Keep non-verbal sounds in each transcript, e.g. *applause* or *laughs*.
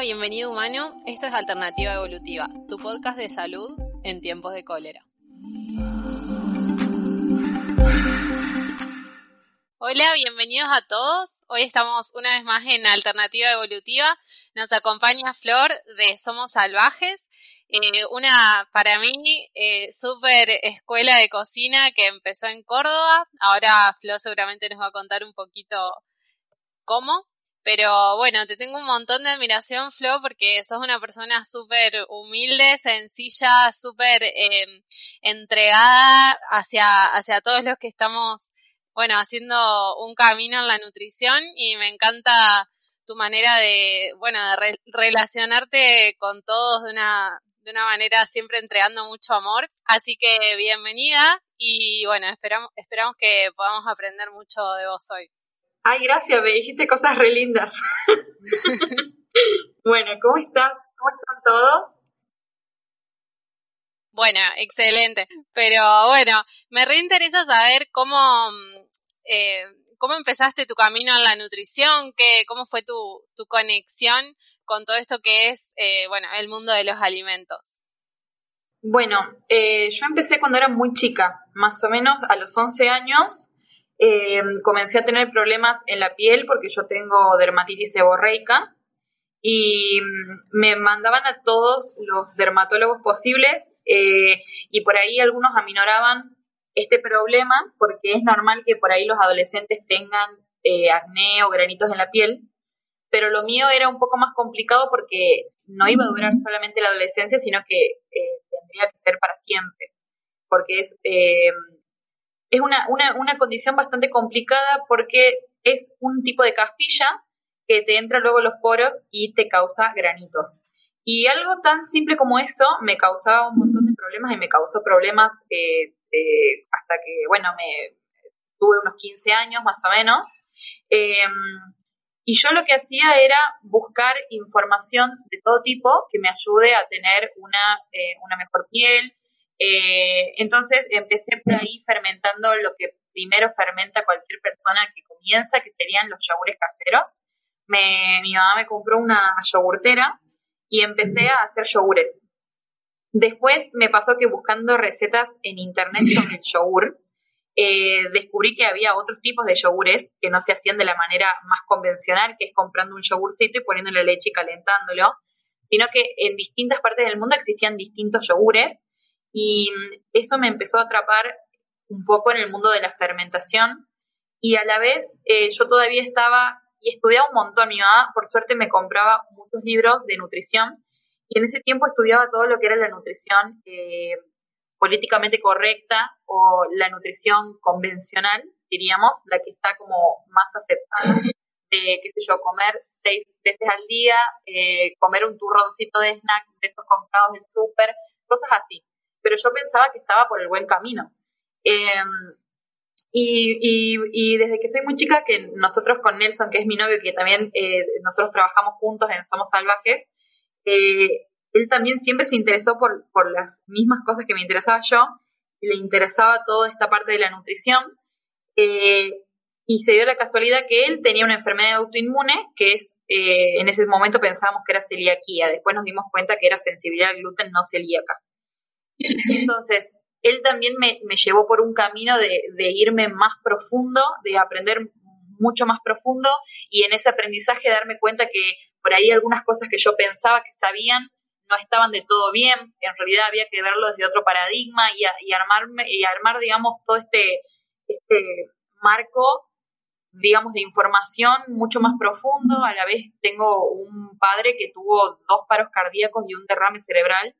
Bienvenido humano. Esto es Alternativa Evolutiva, tu podcast de salud en tiempos de cólera. Hola, bienvenidos a todos. Hoy estamos una vez más en Alternativa Evolutiva. Nos acompaña Flor de Somos Salvajes, eh, una para mí eh, súper escuela de cocina que empezó en Córdoba. Ahora Flor seguramente nos va a contar un poquito cómo. Pero bueno, te tengo un montón de admiración, Flo, porque sos una persona súper humilde, sencilla, súper eh, entregada hacia, hacia todos los que estamos, bueno, haciendo un camino en la nutrición y me encanta tu manera de, bueno, de re relacionarte con todos de una, de una manera siempre entregando mucho amor. Así que bienvenida y bueno, esperamos, esperamos que podamos aprender mucho de vos hoy. Ay, gracias, me dijiste cosas re lindas. *laughs* bueno, ¿cómo estás? ¿Cómo están todos? Bueno, excelente. Pero bueno, me reinteresa saber cómo, eh, cómo empezaste tu camino en la nutrición, qué, cómo fue tu, tu conexión con todo esto que es, eh, bueno, el mundo de los alimentos. Bueno, eh, yo empecé cuando era muy chica, más o menos a los 11 años eh, comencé a tener problemas en la piel porque yo tengo dermatitis seborreica y mm, me mandaban a todos los dermatólogos posibles eh, y por ahí algunos aminoraban este problema porque es normal que por ahí los adolescentes tengan eh, acné o granitos en la piel, pero lo mío era un poco más complicado porque no iba a durar solamente la adolescencia, sino que eh, tendría que ser para siempre, porque es eh, es una, una, una condición bastante complicada porque es un tipo de caspilla que te entra luego los poros y te causa granitos. Y algo tan simple como eso me causaba un montón de problemas y me causó problemas eh, eh, hasta que, bueno, me tuve unos 15 años más o menos. Em, y yo lo que hacía era buscar información de todo tipo que me ayude a tener una, eh, una mejor piel, eh, entonces empecé por ahí fermentando lo que primero fermenta cualquier persona que comienza, que serían los yogures caseros. Me, mi mamá me compró una yogurtera y empecé a hacer yogures. Después me pasó que buscando recetas en internet *laughs* sobre el yogur, eh, descubrí que había otros tipos de yogures que no se hacían de la manera más convencional, que es comprando un yogurcito y poniéndole leche y calentándolo, sino que en distintas partes del mundo existían distintos yogures y eso me empezó a atrapar un poco en el mundo de la fermentación y a la vez eh, yo todavía estaba y estudiaba un montón. Mi mamá, por suerte, me compraba muchos libros de nutrición y en ese tiempo estudiaba todo lo que era la nutrición eh, políticamente correcta o la nutrición convencional, diríamos, la que está como más aceptada. De, qué sé yo, comer seis veces al día, eh, comer un turroncito de snack de esos comprados del súper, cosas así pero yo pensaba que estaba por el buen camino. Em, y, desde que soy muy chica, que nosotros con Nelson, que es mi novio, que también eh, nosotros trabajamos juntos en Somos Salvajes, eh, él también siempre se interesó por, las mismas cosas que me interesaba yo, le interesaba toda esta parte de la nutrición, eh, y se dio la casualidad que él tenía una enfermedad autoinmune, que es, en ese momento pensábamos que era celiaquía, después nos dimos cuenta que era sensibilidad al gluten no celíaca. *laughs* Entonces, él también me, llevó por un camino de, irme más profundo, de aprender mucho más profundo y en ese aprendizaje darme cuenta que por ahí algunas cosas que yo pensaba que sabían no estaban de todo bien, en realidad había que verlo desde otro paradigma y, y armarme y armar digamos todo este este marco digamos, de información mucho más profundo. A la vez tengo un padre que tuvo dos paros cardíacos y un derrame cerebral.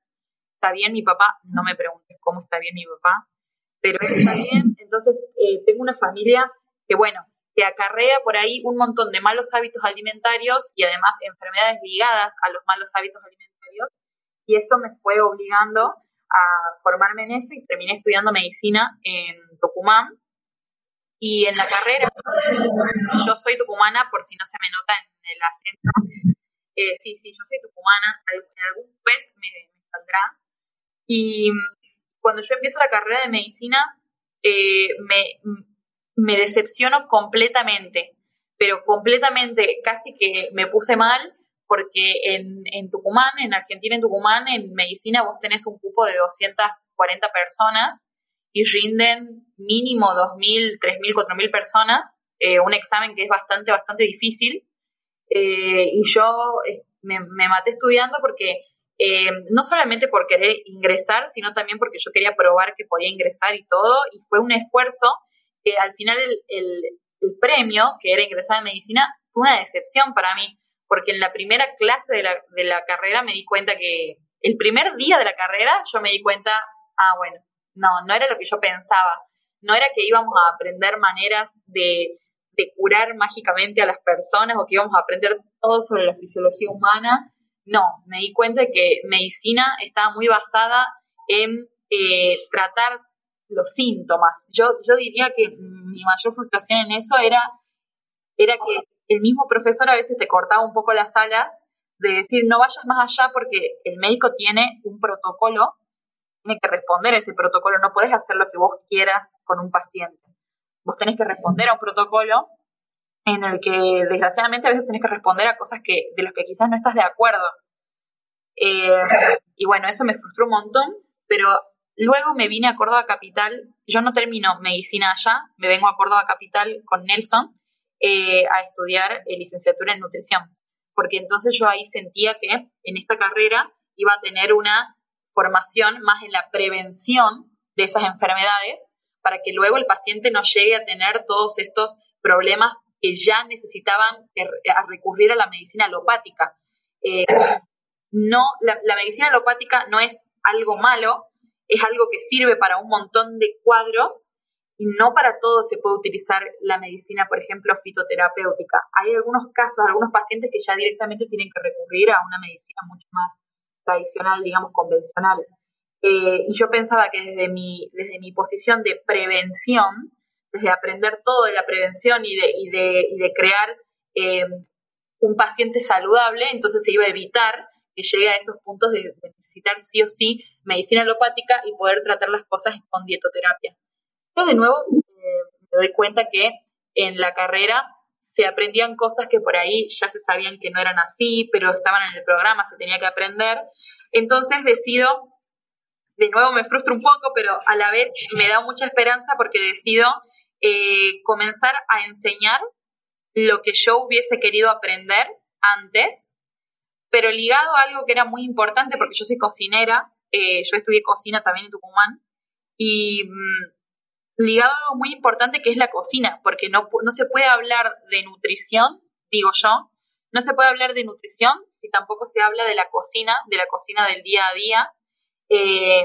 ¿Está bien mi papá? No me preguntes cómo está bien mi papá, pero él está bien. Entonces, eh, tengo una familia que, bueno, que acarrea por ahí un montón de malos hábitos alimentarios y además enfermedades ligadas a los malos hábitos alimentarios. Y eso me fue obligando a formarme en eso y terminé estudiando medicina en Tucumán y en la carrera, yo soy tucumana, por si no se me nota en el acento. Eh, sí, sí, yo soy tucumana, en algún juez me, saldrá. Y cuando yo empiezo la carrera de medicina, eh, me, me decepciono completamente, pero completamente, casi que me puse mal, porque en, en Tucumán, en Argentina, en Tucumán, en medicina vos tenés un cupo de 240 personas y rinden mínimo 2.000, 3.000, 4.000 personas, eh, un examen que es bastante, bastante difícil. Eh, y yo me, maté estudiando porque no solamente por querer ingresar, sino también porque yo quería probar que podía ingresar y todo, y fue un esfuerzo que al final el, el, premio, que era ingresar en medicina, fue una decepción para mí, porque en la primera clase de la, de la carrera me di cuenta que, el primer día de la carrera yo me di cuenta, ah, bueno, no, no era lo que yo pensaba. No era que íbamos a aprender maneras de, curar mágicamente a las personas o que íbamos a aprender todo sobre la fisiología humana. No, me di cuenta de que medicina estaba muy basada en eh, tratar los síntomas. Yo, yo diría que mi mayor frustración en eso era, era que el mismo profesor a veces te cortaba un poco las alas de decir no vayas más allá porque el médico tiene un protocolo tiene que responder a ese protocolo, no puedes hacer lo que vos quieras con un paciente. Vos tenés que responder a un protocolo en el que desgraciadamente a veces tenés que responder a cosas que, de las que quizás no estás de acuerdo. Eh, y bueno, eso me frustró un montón, pero luego me vine a Córdoba Capital, yo no termino medicina allá, me vengo a Córdoba Capital con Nelson eh, a estudiar licenciatura en nutrición, porque entonces yo ahí sentía que en esta carrera iba a tener una formación más en la prevención de esas enfermedades para que luego el paciente no llegue a tener todos estos problemas que ya necesitaban recurrir a la medicina alopática. Eh, no, la, la, medicina alopática no es algo malo, es algo que sirve para un montón de cuadros y no para todo se puede utilizar la medicina, por ejemplo, fitoterapéutica. Hay algunos casos, algunos pacientes que ya directamente tienen que recurrir a una medicina mucho más tradicional, digamos, convencional. Eh, y yo pensaba que desde mi, desde mi posición de prevención, desde aprender todo de la prevención y de, crear eh, un paciente saludable, entonces se iba a evitar que llegue a esos puntos de, necesitar sí o sí medicina alopática y poder tratar las cosas con dietoterapia. Pero de nuevo eh, me doy cuenta que en la carrera se aprendían cosas que por ahí ya se sabían que no eran así, pero estaban en el programa, se tenía que aprender. Entonces decido, de nuevo me frustro un poco, pero a la vez me da mucha esperanza porque decido eh, comenzar a enseñar lo que yo hubiese querido aprender antes, pero ligado a algo que era muy importante porque yo soy cocinera, eh, yo estudié cocina también en Tucumán, y mm, ligado a algo muy importante que es la cocina, porque no, no se puede hablar de nutrición, digo yo, no se puede hablar de nutrición si tampoco se habla de la cocina, de la cocina del día a día. Eh,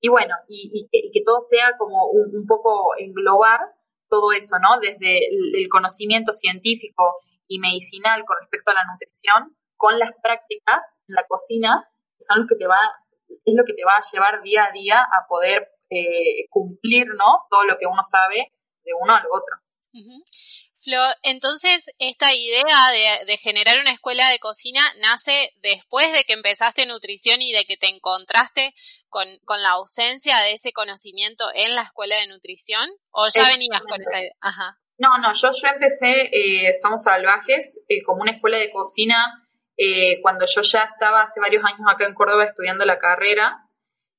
y bueno, y, que todo sea como un, poco englobar todo eso, ¿no? Desde el, conocimiento científico y medicinal con respecto a la nutrición, con las prácticas en la cocina, que son los que te va, es lo que te va a llevar día a día a poder eh, cumplir, ¿no? Todo lo que uno sabe de uno al otro. Flo, entonces esta idea de, generar una escuela de cocina nace después de que empezaste nutrición y de que te encontraste con, la ausencia de ese conocimiento en la escuela de nutrición, o ya venías con esa idea. Ajá. No, no, yo, yo empecé eh, Somos Salvajes eh, como una escuela de cocina cuando yo ya estaba hace varios años acá en Córdoba estudiando la carrera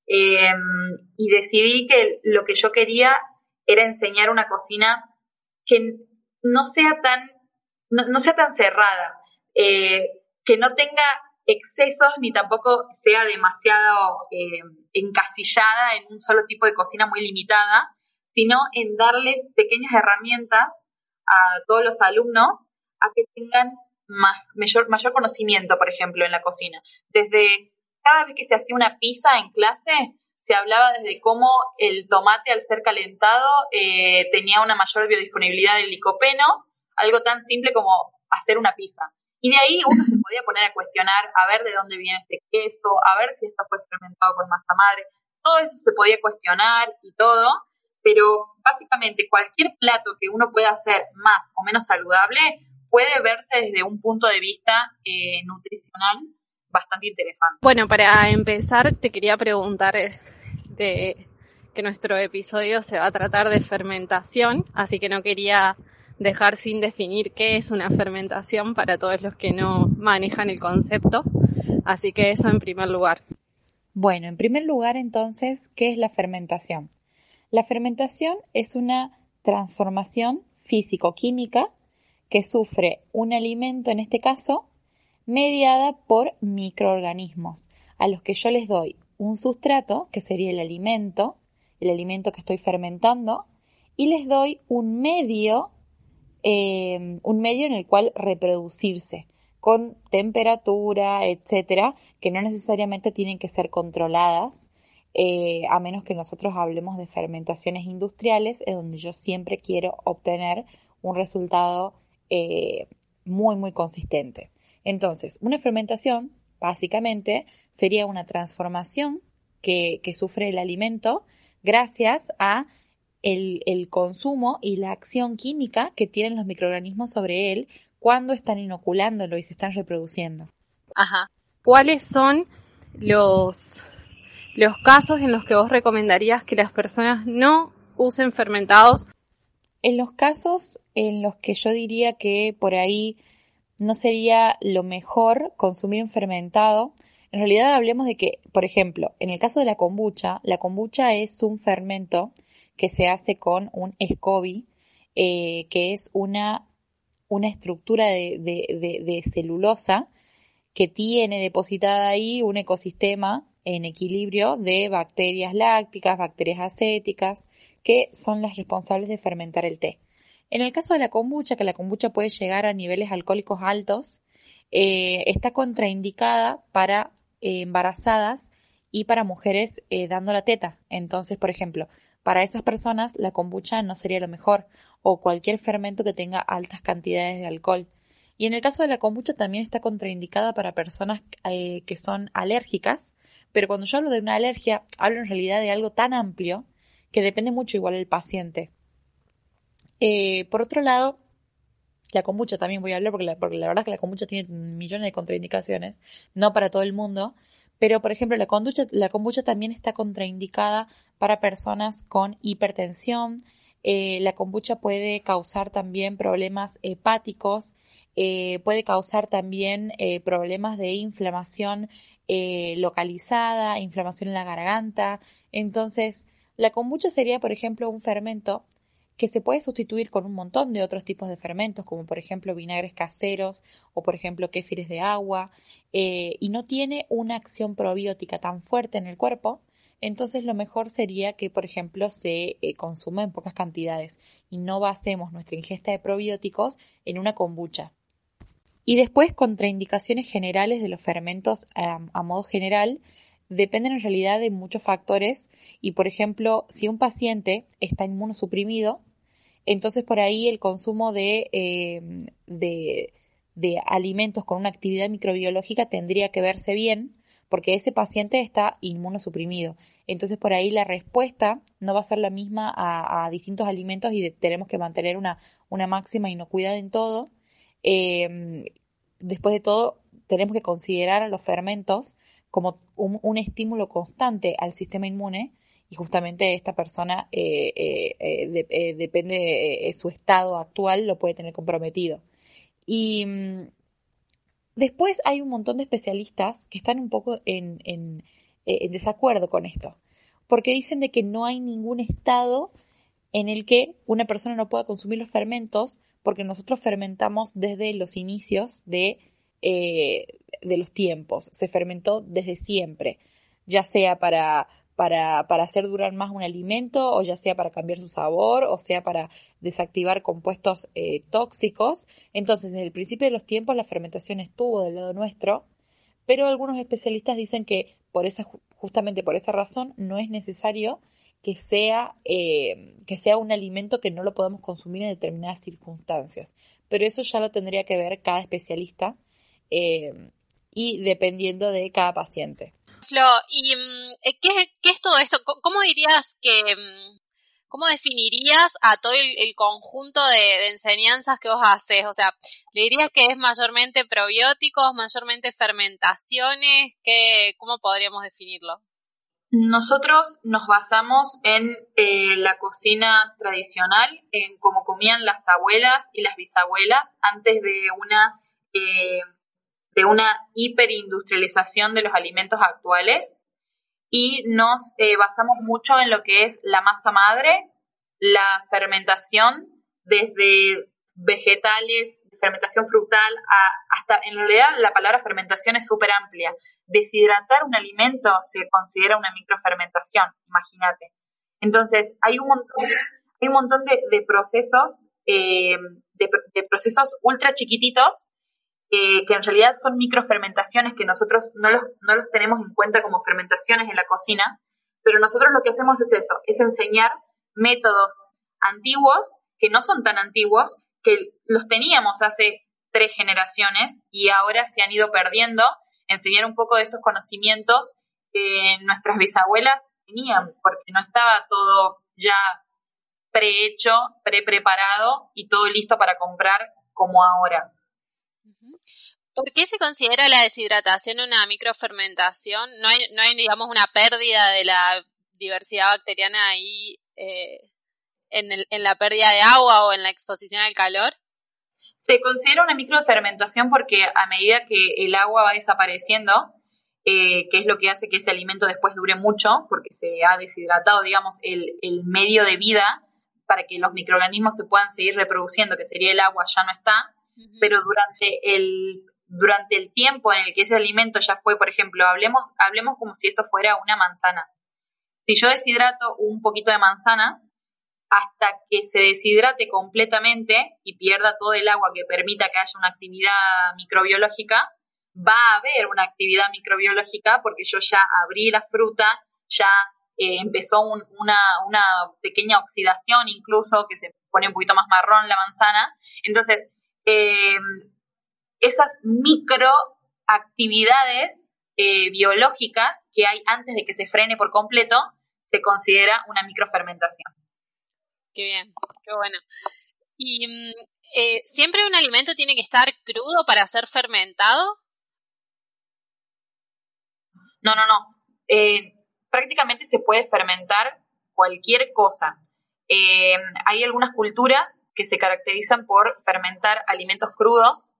Em, y decidí que lo que yo quería era enseñar una cocina que no sea tan, no, sea tan cerrada, eh, que no tenga excesos ni tampoco sea demasiado eh, encasillada en un solo tipo de cocina muy limitada, sino en darles pequeñas herramientas a todos los alumnos a que tengan más, mayor, mayor conocimiento, por ejemplo, en la cocina. Desde cada vez que se hacía una pizza en clase, se hablaba desde cómo el tomate al ser calentado eh, tenía una mayor biodisponibilidad del licopeno, algo tan simple como hacer una pizza. Y de ahí uno se podía poner a cuestionar, a ver de dónde viene este queso, a ver si esto fue fermentado con masa madre. Todo eso se podía cuestionar y todo, pero básicamente cualquier plato que uno pueda hacer más o menos saludable puede verse desde un punto de vista eh, nutricional bastante interesante. Bueno, para empezar te quería preguntar que nuestro episodio se va a tratar de fermentación, así que no quería dejar sin definir qué es una fermentación para todos los que no manejan el concepto. Así que eso en primer lugar. Bueno, en primer lugar entonces, ¿qué es la fermentación? La fermentación es una transformación físico-química que sufre un alimento, en este caso, mediada por microorganismos, a los que yo les doy un sustrato, que sería el alimento, el alimento que estoy fermentando, y les doy un medio, eh, un medio en el cual reproducirse, con temperatura, etcétera, que no necesariamente tienen que ser controladas, eh, a menos que nosotros hablemos de fermentaciones industriales, es donde yo siempre quiero obtener un resultado eh, muy, muy consistente. Entonces, una fermentación, básicamente, sería una transformación que, sufre el alimento gracias a el, el, consumo y la acción química que tienen los microorganismos sobre él cuando están inoculándolo y se están reproduciendo. Ajá. ¿Cuáles son los, los casos en los que vos recomendarías que las personas no usen fermentados en los casos en los que yo diría que por ahí no sería lo mejor consumir un fermentado, en realidad hablemos de que, por ejemplo, en el caso de la kombucha, la kombucha es un fermento que se hace con un SCOBY, eh, que es una, una estructura de, de celulosa que tiene depositada ahí un ecosistema en equilibrio de bacterias lácticas, bacterias acéticas, que son las responsables de fermentar el té. En el caso de la kombucha, que la kombucha puede llegar a niveles alcohólicos altos, eh, está contraindicada para eh, embarazadas y para mujeres eh, dando la teta. Entonces, por ejemplo, para esas personas la kombucha no sería lo mejor o cualquier fermento que tenga altas cantidades de alcohol. Y en el caso de la kombucha también está contraindicada para personas que son alérgicas, pero cuando yo hablo de una alergia, hablo en realidad de algo tan amplio que depende mucho igual del paciente. Eh, por otro lado, la kombucha también voy a hablar porque la, verdad es que la kombucha tiene millones de contraindicaciones, no para todo el mundo, pero por ejemplo la kombucha, la kombucha también está contraindicada para personas con hipertensión, eh, la kombucha puede causar también problemas hepáticos, eh, puede causar también problemas de inflamación localizada, inflamación en la garganta, entonces la kombucha sería, por ejemplo, un fermento que se puede sustituir con un montón de otros tipos de fermentos, como por ejemplo vinagres caseros o por ejemplo kéfires de agua, eh, y no tiene una acción probiótica tan fuerte en el cuerpo, entonces lo mejor sería que, por ejemplo, se eh, consuma en pocas cantidades y no basemos nuestra ingesta de probióticos en una kombucha. Y después, contraindicaciones generales de los fermentos a modo general, dependen en realidad de muchos factores y, por ejemplo, si un paciente está inmunosuprimido, entonces por ahí el consumo de, eh, de, de, alimentos con una actividad microbiológica tendría que verse bien porque ese paciente está inmunosuprimido. Entonces por ahí la respuesta no va a ser la misma a, distintos alimentos y tenemos que mantener una, una máxima inocuidad en todo. Eh, después de todo, tenemos que considerar a los fermentos como un, estímulo constante al sistema inmune y justamente esta persona eh, eh, eh, depende de su estado actual, lo puede tener comprometido. Y mm, después hay un montón de especialistas que están un poco en, desacuerdo con esto, porque dicen de que no hay ningún estado en el que una persona no pueda consumir los fermentos, porque nosotros fermentamos desde los inicios de de los tiempos, se fermentó desde siempre, ya sea para, para, para hacer durar más un alimento, o ya sea para cambiar su sabor, o sea para desactivar compuestos eh, tóxicos. Entonces, desde el principio de los tiempos la fermentación estuvo del lado nuestro, pero algunos especialistas dicen que por esa, justamente por esa razón no es necesario que sea, eh, que sea un alimento que no lo podamos consumir en determinadas circunstancias. Pero eso ya lo tendría que ver cada especialista eh, y dependiendo de cada paciente. Flo, ¿y mm, eh, qué, es todo esto? ¿Cómo dirías que, mm, cómo definirías a todo el, conjunto de, enseñanzas que vos haces? O sea, ¿le dirías que es mayormente probióticos, mayormente fermentaciones? ¿Qué, ¿Cómo podríamos definirlo? Nosotros nos basamos en eh, la cocina tradicional, en cómo comían las abuelas y las bisabuelas antes de una eh, de una hiperindustrialización de los alimentos actuales y nos eh, basamos mucho en lo que es la masa madre, la fermentación desde vegetales, fermentación frutal, hasta en realidad la palabra fermentación es súper amplia. Deshidratar un alimento se considera una microfermentación, imagínate. Entonces, hay un montón, de, procesos, eh, de, procesos ultra chiquititos eh, que en realidad son microfermentaciones que nosotros no los, no los tenemos en cuenta como fermentaciones en la cocina, pero nosotros lo que hacemos es eso, es enseñar métodos antiguos, que no son tan antiguos, que los teníamos hace tres generaciones y ahora se han ido perdiendo, enseñar un poco de estos conocimientos que nuestras bisabuelas tenían, porque no estaba todo ya prehecho, pre-preparado y todo listo para comprar como ahora. ¿Por qué se considera la deshidratación una microfermentación? ¿No hay, no hay digamos, una pérdida de la diversidad bacteriana ahí eh, en, el, en la pérdida de agua o en la exposición al calor? Se considera una microfermentación porque a medida que el agua va desapareciendo, eh, que es lo que hace que ese alimento después dure mucho, porque se ha deshidratado, digamos, el, el medio de vida para que los microorganismos se puedan seguir reproduciendo, que sería el agua, ya no está, pero durante el durante el tiempo en el que ese alimento ya fue, por ejemplo, hablemos, hablemos como si esto fuera una manzana. Si yo deshidrato un poquito de manzana, hasta que se deshidrate completamente y pierda todo el agua que permita que haya una actividad microbiológica, va a haber una actividad microbiológica porque yo ya abrí la fruta, ya eh, empezó una, una, pequeña oxidación incluso que se pone un poquito más marrón la manzana. Entonces, eh, esas microactividades eh, biológicas que hay antes de que se frene por completo, se considera una microfermentación. Qué bien, qué bueno. ¿Y mm, eh, siempre un alimento tiene que estar crudo para ser fermentado? No, no, no. Eh, prácticamente se puede fermentar cualquier cosa. hay algunas culturas que se caracterizan por fermentar alimentos crudos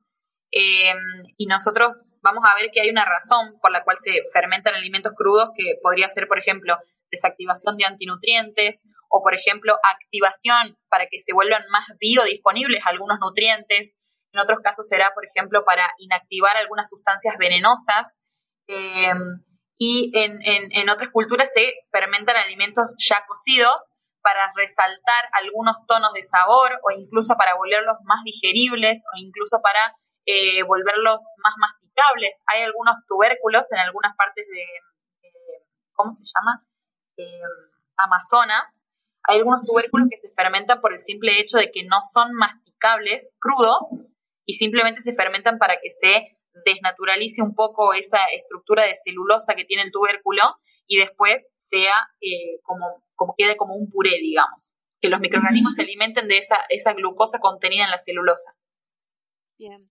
Em, y nosotros vamos a ver que hay una razón por la cual se fermentan alimentos crudos, que podría ser, por ejemplo, desactivación de antinutrientes o, por ejemplo, activación para que se vuelvan más biodisponibles algunos nutrientes. En otros casos será, por ejemplo, para inactivar algunas sustancias venenosas. Em, y en, en otras culturas se fermentan alimentos ya cocidos para resaltar algunos tonos de sabor o incluso para volverlos más digeribles o incluso para eh, volverlos más masticables. Hay algunos tubérculos en algunas partes de, ¿cómo se llama? Eh, Amazonas. Hay algunos tubérculos que se fermentan por el simple hecho de que no son masticables crudos y simplemente se fermentan para que se desnaturalice un poco esa estructura de celulosa que tiene el tubérculo y después sea eh, como, como quede como un puré, digamos. Que los microorganismos se alimenten de esa, esa glucosa contenida en la celulosa. Bien.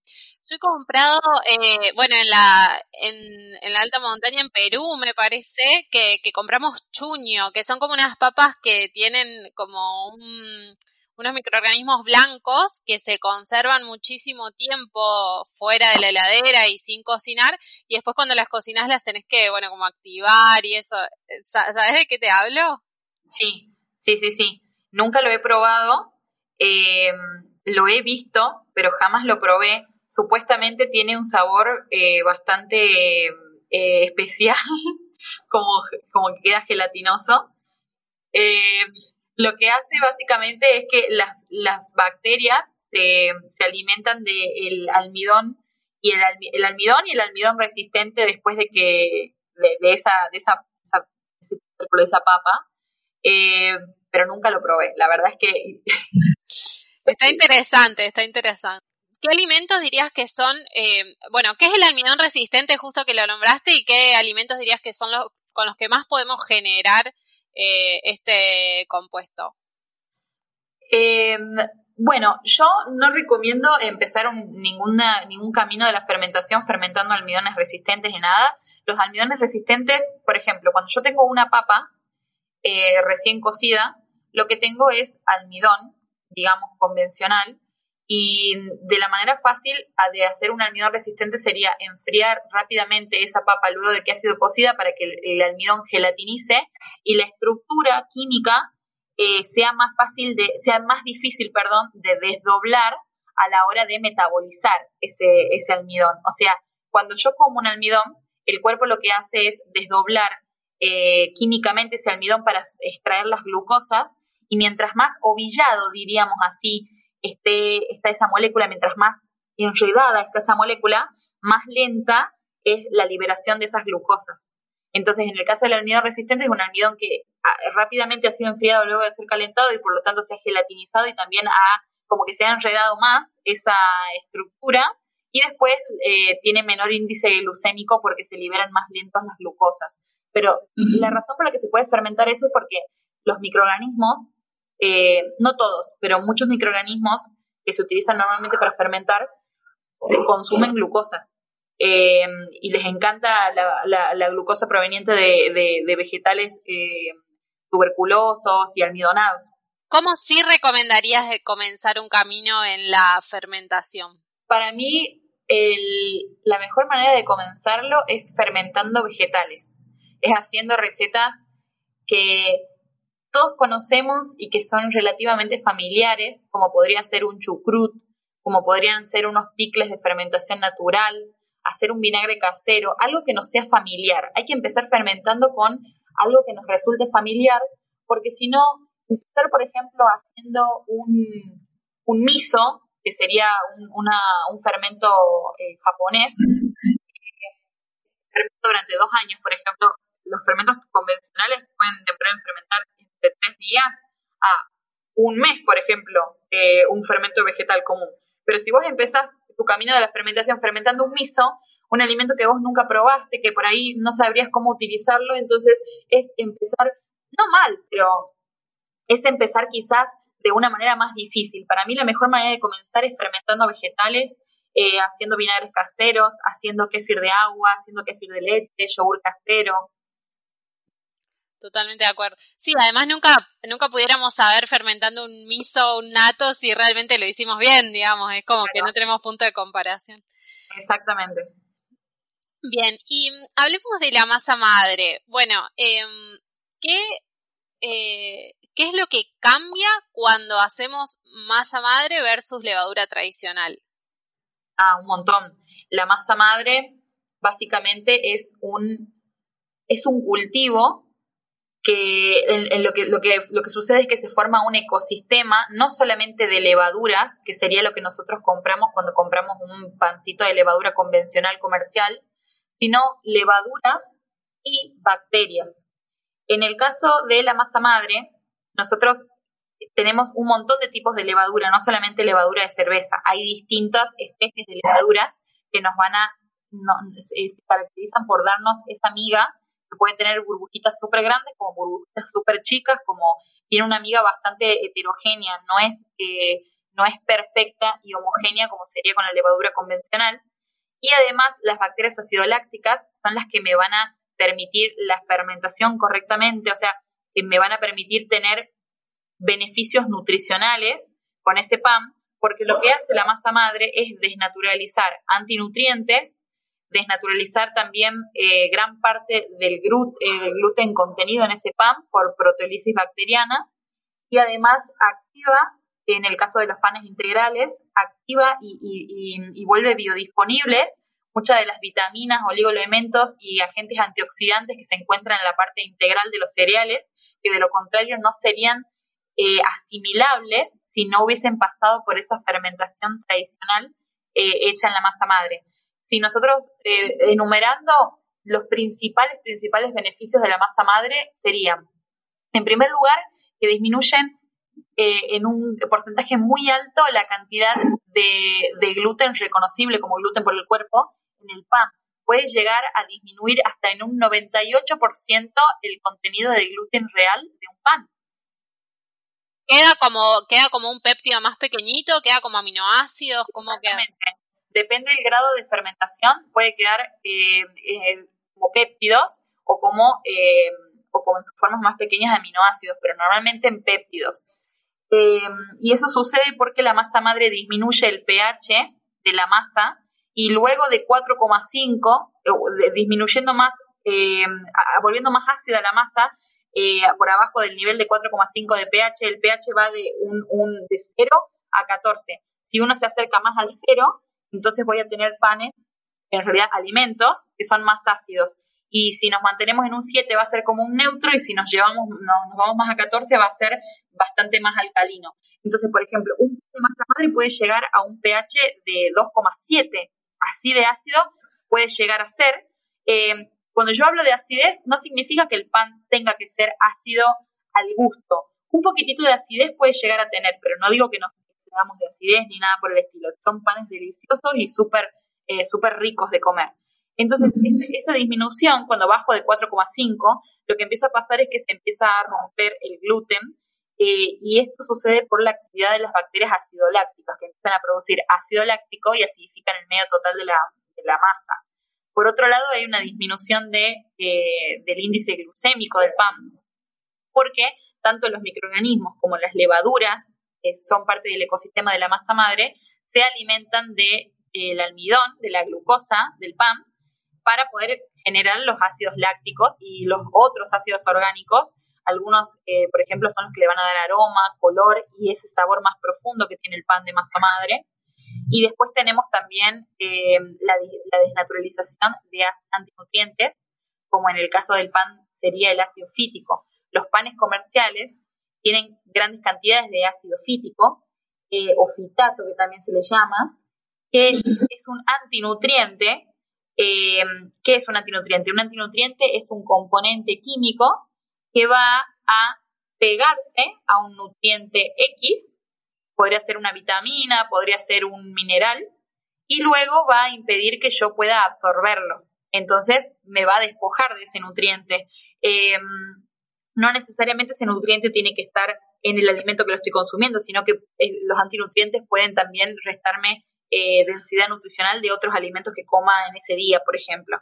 Yo he comprado, eh, bueno, en la, en, la alta montaña en Perú, me parece, que, que compramos chuño, que son como unas papas que tienen como un, unos microorganismos blancos que se conservan muchísimo tiempo fuera de la heladera y sin cocinar, y después cuando las cocinas las tenés que, bueno, como activar y eso. ¿Sabes de qué te hablo? Sí, sí, sí, sí. Nunca lo he probado. Eh, lo he visto, pero jamás lo probé. Supuestamente tiene un sabor eh, bastante eh, especial *laughs* como, como que queda gelatinoso. Eh, lo que hace básicamente es que las, las bacterias se, se alimentan del almidón y el, almidón y el almidón resistente después de que de, esa de esa, de esa papa pero nunca lo probé la verdad es que *laughs* está interesante está interesante ¿Qué alimentos dirías que son, eh, bueno, qué es el almidón resistente justo que lo nombraste y qué alimentos dirías que son los con los que más podemos generar eh, este compuesto? Em, bueno, yo no recomiendo empezar ninguna, ningún camino de la fermentación fermentando almidones resistentes ni nada. Los almidones resistentes, por ejemplo, cuando yo tengo una papa eh, recién cocida, lo que tengo es almidón, digamos, convencional, y de la manera fácil de hacer un almidón resistente sería enfriar rápidamente esa papa luego de que ha sido cocida para que el, almidón gelatinice y la estructura química eh, sea más fácil de, sea más difícil, perdón, de desdoblar a la hora de metabolizar ese, ese almidón. O sea, cuando yo como un almidón, el cuerpo lo que hace es desdoblar eh, químicamente ese almidón para extraer las glucosas y mientras más ovillado, diríamos así, esté, está esa molécula, mientras más enredada está esa molécula, más lenta es la liberación de esas glucosas. Entonces, en el caso del almidón resistente, es un almidón que ah, rápidamente ha sido enfriado luego de ser calentado y por lo tanto se ha gelatinizado y también ha como que se ha enredado más esa estructura y después eh, tiene menor índice glucémico porque se liberan más lentos las glucosas. Pero la razón por la que se puede fermentar eso es porque los microorganismos eh, no todos, pero muchos microorganismos que se utilizan normalmente para fermentar consumen glucosa. Eh, y les encanta la, glucosa proveniente de, vegetales eh, tuberculosos y almidonados. ¿Cómo sí recomendarías comenzar un camino en la fermentación? Para mí, la mejor manera de comenzarlo es fermentando vegetales. Es haciendo recetas que todos conocemos y que son relativamente familiares, como podría ser un chucrut, como podrían ser unos picles de fermentación natural, hacer un vinagre casero, algo que nos sea familiar. Hay que empezar fermentando con algo que nos resulte familiar, porque si no, empezar, por ejemplo, haciendo un, un miso, que sería un, un fermento eh, japonés, eh, durante dos años, por ejemplo, los fermentos convencionales pueden demorar en fermentar de tres días a un mes, por ejemplo, eh, un fermento vegetal común. Pero si vos empezás tu camino de la fermentación fermentando un miso, un alimento que vos nunca probaste, que por ahí no sabrías cómo utilizarlo, entonces es empezar, no mal, pero es empezar quizás de una manera más difícil. Para mí la mejor manera de comenzar es fermentando vegetales, eh, haciendo vinagres caseros, haciendo kéfir de agua, haciendo kéfir de leche, yogur casero, Totalmente de acuerdo. Sí, además nunca, nunca pudiéramos saber fermentando un miso o un nato si realmente lo hicimos bien, digamos, es como que no tenemos punto de comparación. Exactamente. Bien, y mm, hablemos de la masa madre. Bueno, em, ¿qué, eh, ¿qué es lo que cambia cuando hacemos masa madre versus levadura tradicional? Ah, un montón. La masa madre básicamente es un, es un cultivo que, en, lo, que, lo, que, lo que sucede es que se forma un ecosistema, no solamente de levaduras, que sería lo que nosotros compramos cuando compramos un pancito de levadura convencional comercial, sino levaduras y bacterias. En el caso de la masa madre, nosotros tenemos un montón de tipos de levadura, no solamente levadura de cerveza, hay distintas especies de levaduras que nos van a, se caracterizan por darnos esa miga que puede tener burbujitas súper grandes como burbujitas súper chicas, como tiene una amiga bastante heterogénea, no es, eh, no es perfecta y homogénea como sería con la levadura convencional. Y además las bacterias acidolácticas son las que me van a permitir la fermentación correctamente, o sea, que me van a permitir tener beneficios nutricionales con ese pan, porque lo que hace la masa madre es desnaturalizar antinutrientes desnaturalizar también eh, gran parte del, gluten contenido en ese pan por proteólisis bacteriana y además activa, en el caso de los panes integrales, activa y, vuelve biodisponibles muchas de las vitaminas, oligoelementos y agentes antioxidantes que se encuentran en la parte integral de los cereales, que de lo contrario no serían eh, asimilables si no hubiesen pasado por esa fermentación tradicional eh, hecha en la masa madre. Si nosotros, eh, enumerando los principales, principales beneficios de la masa madre serían, en primer lugar, que disminuyen en un porcentaje muy alto la cantidad de, de, gluten reconocible como gluten por el cuerpo en el pan. Puede llegar a disminuir hasta en un 98% el contenido de gluten real de un pan. Queda como, queda como un péptido más pequeñito, queda como aminoácidos, ¿cómo queda? Depende del grado de fermentación, puede quedar eh, eh, como péptidos o como, eh, o como en sus formas más pequeñas de aminoácidos, pero normalmente en péptidos. y eso sucede porque la masa madre disminuye el pH de la masa y luego de 4,5, disminuyendo más, volviendo más ácida la masa, por abajo del nivel de 4,5 de pH, el pH va de, un, un, de 0 a 14. Si uno se acerca más al 0, entonces voy a tener panes, en realidad alimentos, que son más ácidos. Y si nos mantenemos en un 7 va a ser como un neutro y si nos llevamos, nos vamos más a 14 va a ser bastante más alcalino. Entonces, por ejemplo, un de masa madre puede llegar a un pH de 2,7. Así de ácido puede llegar a ser. Eh, cuando yo hablo de acidez, no significa que el pan tenga que ser ácido al gusto. Un poquitito de acidez puede llegar a tener, pero no digo que nos excedamos de acidez ni nada por el estilo. Son panes deliciosos y súper eh, ricos de comer. Entonces, esa, disminución, cuando bajo de 4,5, lo que empieza a pasar es que se empieza a romper el gluten eh, y esto sucede por la actividad de las bacterias acidolácticas que empiezan a producir ácido láctico y acidifican el medio total de la, de la masa. Por otro lado, hay una disminución de, eh, del índice glucémico del pan, porque tanto los microorganismos como las levaduras, son parte del ecosistema de la masa madre, se alimentan del de, almidón, de la glucosa del pan, para poder generar los ácidos lácticos y los otros ácidos orgánicos. Algunos, eh, por ejemplo, son los que le van a dar aroma, color y ese sabor más profundo que tiene el pan de masa madre. Y después tenemos también eh, la, desnaturalización de antinutrientes, como en el caso del pan sería el ácido fítico. Los panes comerciales tienen grandes cantidades de ácido fítico eh, o fitato, que también se le llama, que es un antinutriente. Eh, ¿Qué es un antinutriente? Un antinutriente es un componente químico que va a pegarse a un nutriente X podría ser una vitamina, podría ser un mineral, y luego va a impedir que yo pueda absorberlo. Entonces me va a despojar de ese nutriente. Em, no necesariamente ese nutriente tiene que estar en el alimento que lo estoy consumiendo, sino que eh, los antinutrientes pueden también restarme eh, densidad nutricional de otros alimentos que coma en ese día, por ejemplo.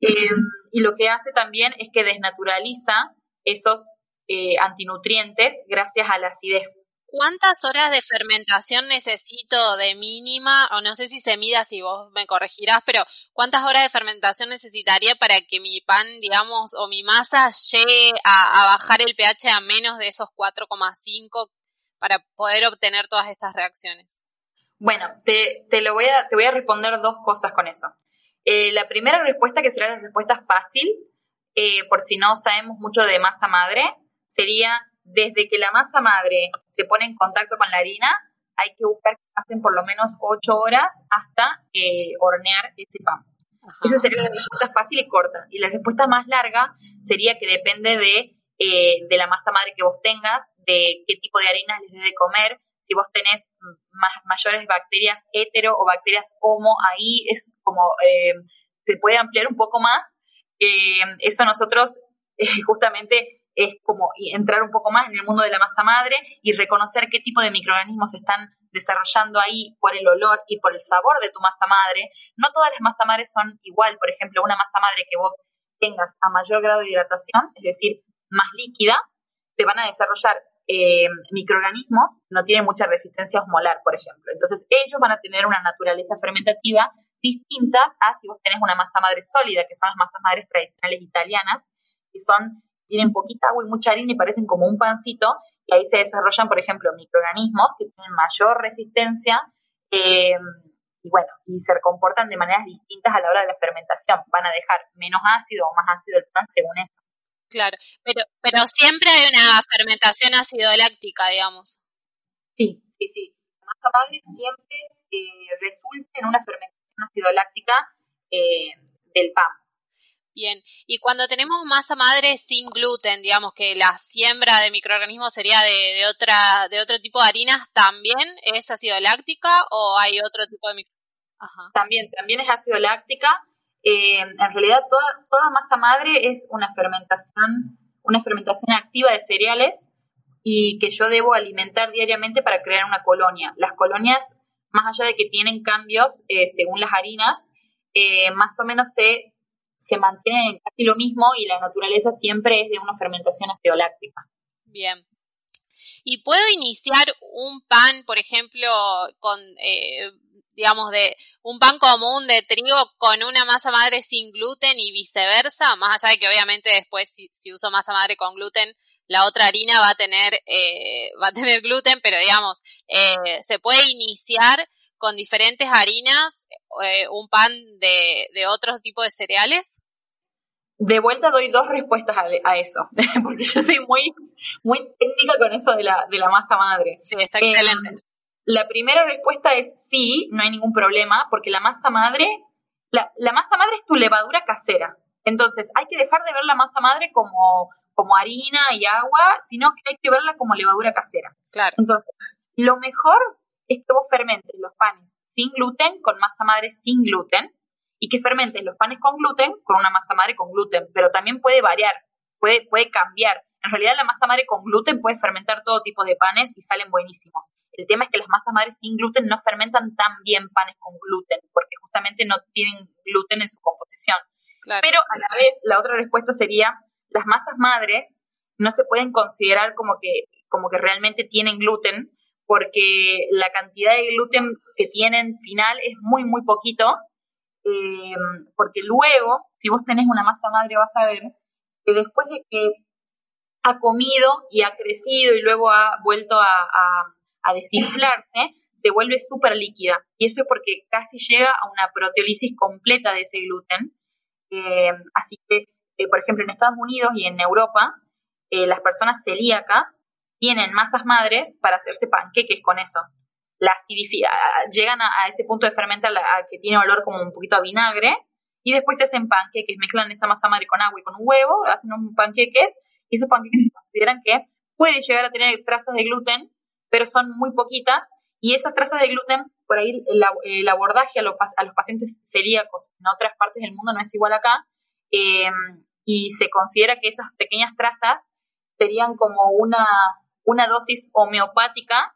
Em, y lo que hace también es que desnaturaliza esos eh, antinutrientes gracias a la acidez. ¿Cuántas horas de fermentación necesito de mínima? O no sé si se mida, si vos me corregirás, pero ¿cuántas horas de fermentación necesitaría para que mi pan, digamos, o mi masa llegue a, bajar el pH a menos de esos 4,5 para poder obtener todas estas reacciones? Bueno, te, te, lo voy a, te voy a responder dos cosas con eso. Eh, la primera respuesta, que será la respuesta fácil, eh, por si no sabemos mucho de masa madre, sería desde que la masa madre se pone en contacto con la harina, hay que buscar que pasen por lo menos 8 horas hasta eh, hornear ese pan. Esa sería la respuesta fácil y corta. Y la respuesta más larga sería que depende de, eh, de la masa madre que vos tengas, de qué tipo de harina les debe comer. Si vos tenés más, mayores bacterias hetero o bacterias homo, ahí es como eh, se puede ampliar un poco más. eso nosotros justamente es como entrar un poco más en el mundo de la masa madre y reconocer qué tipo de microorganismos están desarrollando ahí por el olor y por el sabor de tu masa madre. No todas las masas madres son igual. Por ejemplo, una masa madre que vos tengas a mayor grado de hidratación, es decir, más líquida, te van a desarrollar eh, microorganismos no tienen mucha resistencia osmolar, por ejemplo. Entonces, ellos van a tener una naturaleza fermentativa distintas a si vos tenés una masa madre sólida, que son las masas madres tradicionales italianas, que son tienen poquita agua y mucha harina y parecen como un pancito, y ahí se desarrollan, por ejemplo, microorganismos que tienen mayor resistencia eh, y bueno, y se comportan de maneras distintas a la hora de la fermentación. Van a dejar menos ácido o más ácido el pan según eso. Claro, pero, pero siempre hay una fermentación ácido-láctica, digamos. Sí, sí, sí. La masa madre siempre eh, resulta en una fermentación ácido-láctica eh, del pan. Bien, y cuando tenemos masa madre sin gluten, digamos que la siembra de microorganismos sería de, otra de otro tipo de harinas, ¿también es ácido láctica o hay otro tipo de Ajá. También, también es ácido láctica. Eh, en realidad toda, toda masa madre es una fermentación, una fermentación activa de cereales y que yo debo alimentar diariamente para crear una colonia. Las colonias, más allá de que tienen cambios eh, según las harinas, eh, más o menos se se mantiene casi lo mismo y la naturaleza siempre es de una fermentación acidoláctica. Bien. ¿Y puedo iniciar un pan, por ejemplo, con, eh, digamos, de un pan común de trigo con una masa madre sin gluten y viceversa? Más allá de que obviamente después si, uso masa madre con gluten, la otra harina va a tener, eh, va a tener gluten, pero digamos, eh, se puede iniciar con diferentes harinas eh, un pan de, de otro tipo de cereales? De vuelta doy dos respuestas a, eso, *laughs* porque yo soy muy, muy técnica con eso de la, de la masa madre. Sí, está excelente. Em, la primera respuesta es sí, no hay ningún problema, porque la masa madre, la, la, masa madre es tu levadura casera. Entonces, hay que dejar de ver la masa madre como, como harina y agua, sino que hay que verla como levadura casera. Claro. Entonces, lo mejor es que vos fermentes los panes sin gluten con masa madre sin gluten y que fermentes los panes con gluten con una masa madre con gluten, pero también puede variar, puede, puede cambiar. En realidad la masa madre con gluten puede fermentar todo tipo de panes y salen buenísimos. El tema es que las masas madres sin gluten no fermentan tan bien panes con gluten, porque justamente no tienen gluten en su composición. Pero a la vez, la otra respuesta sería, las masas madres no se pueden considerar como que, como que realmente tienen gluten, porque la cantidad de gluten que tienen final es muy, muy poquito, eh, porque luego, si vos tenés una masa madre, vas a ver que después de que ha comido y ha crecido y luego ha vuelto a, desinflarse, *laughs* se vuelve súper líquida. Y eso es porque casi llega a una proteólisis completa de ese gluten. Eh, así que, eh, por ejemplo, en Estados Unidos y en Europa, las personas celíacas tienen masas madres para hacerse panqueques con eso. La llegan a, ese punto de fermentar que tiene olor como un poquito a vinagre y después se hacen panqueques, mezclan esa masa madre con agua y con un huevo, hacen unos panqueques y esos panqueques se consideran que puede llegar a tener trazas de gluten, pero son muy poquitas y esas trazas de gluten, por ahí el, abordaje a los, a los, pacientes celíacos en otras partes del mundo no es igual acá, eh, y se considera que esas pequeñas trazas serían como una, una dosis homeopática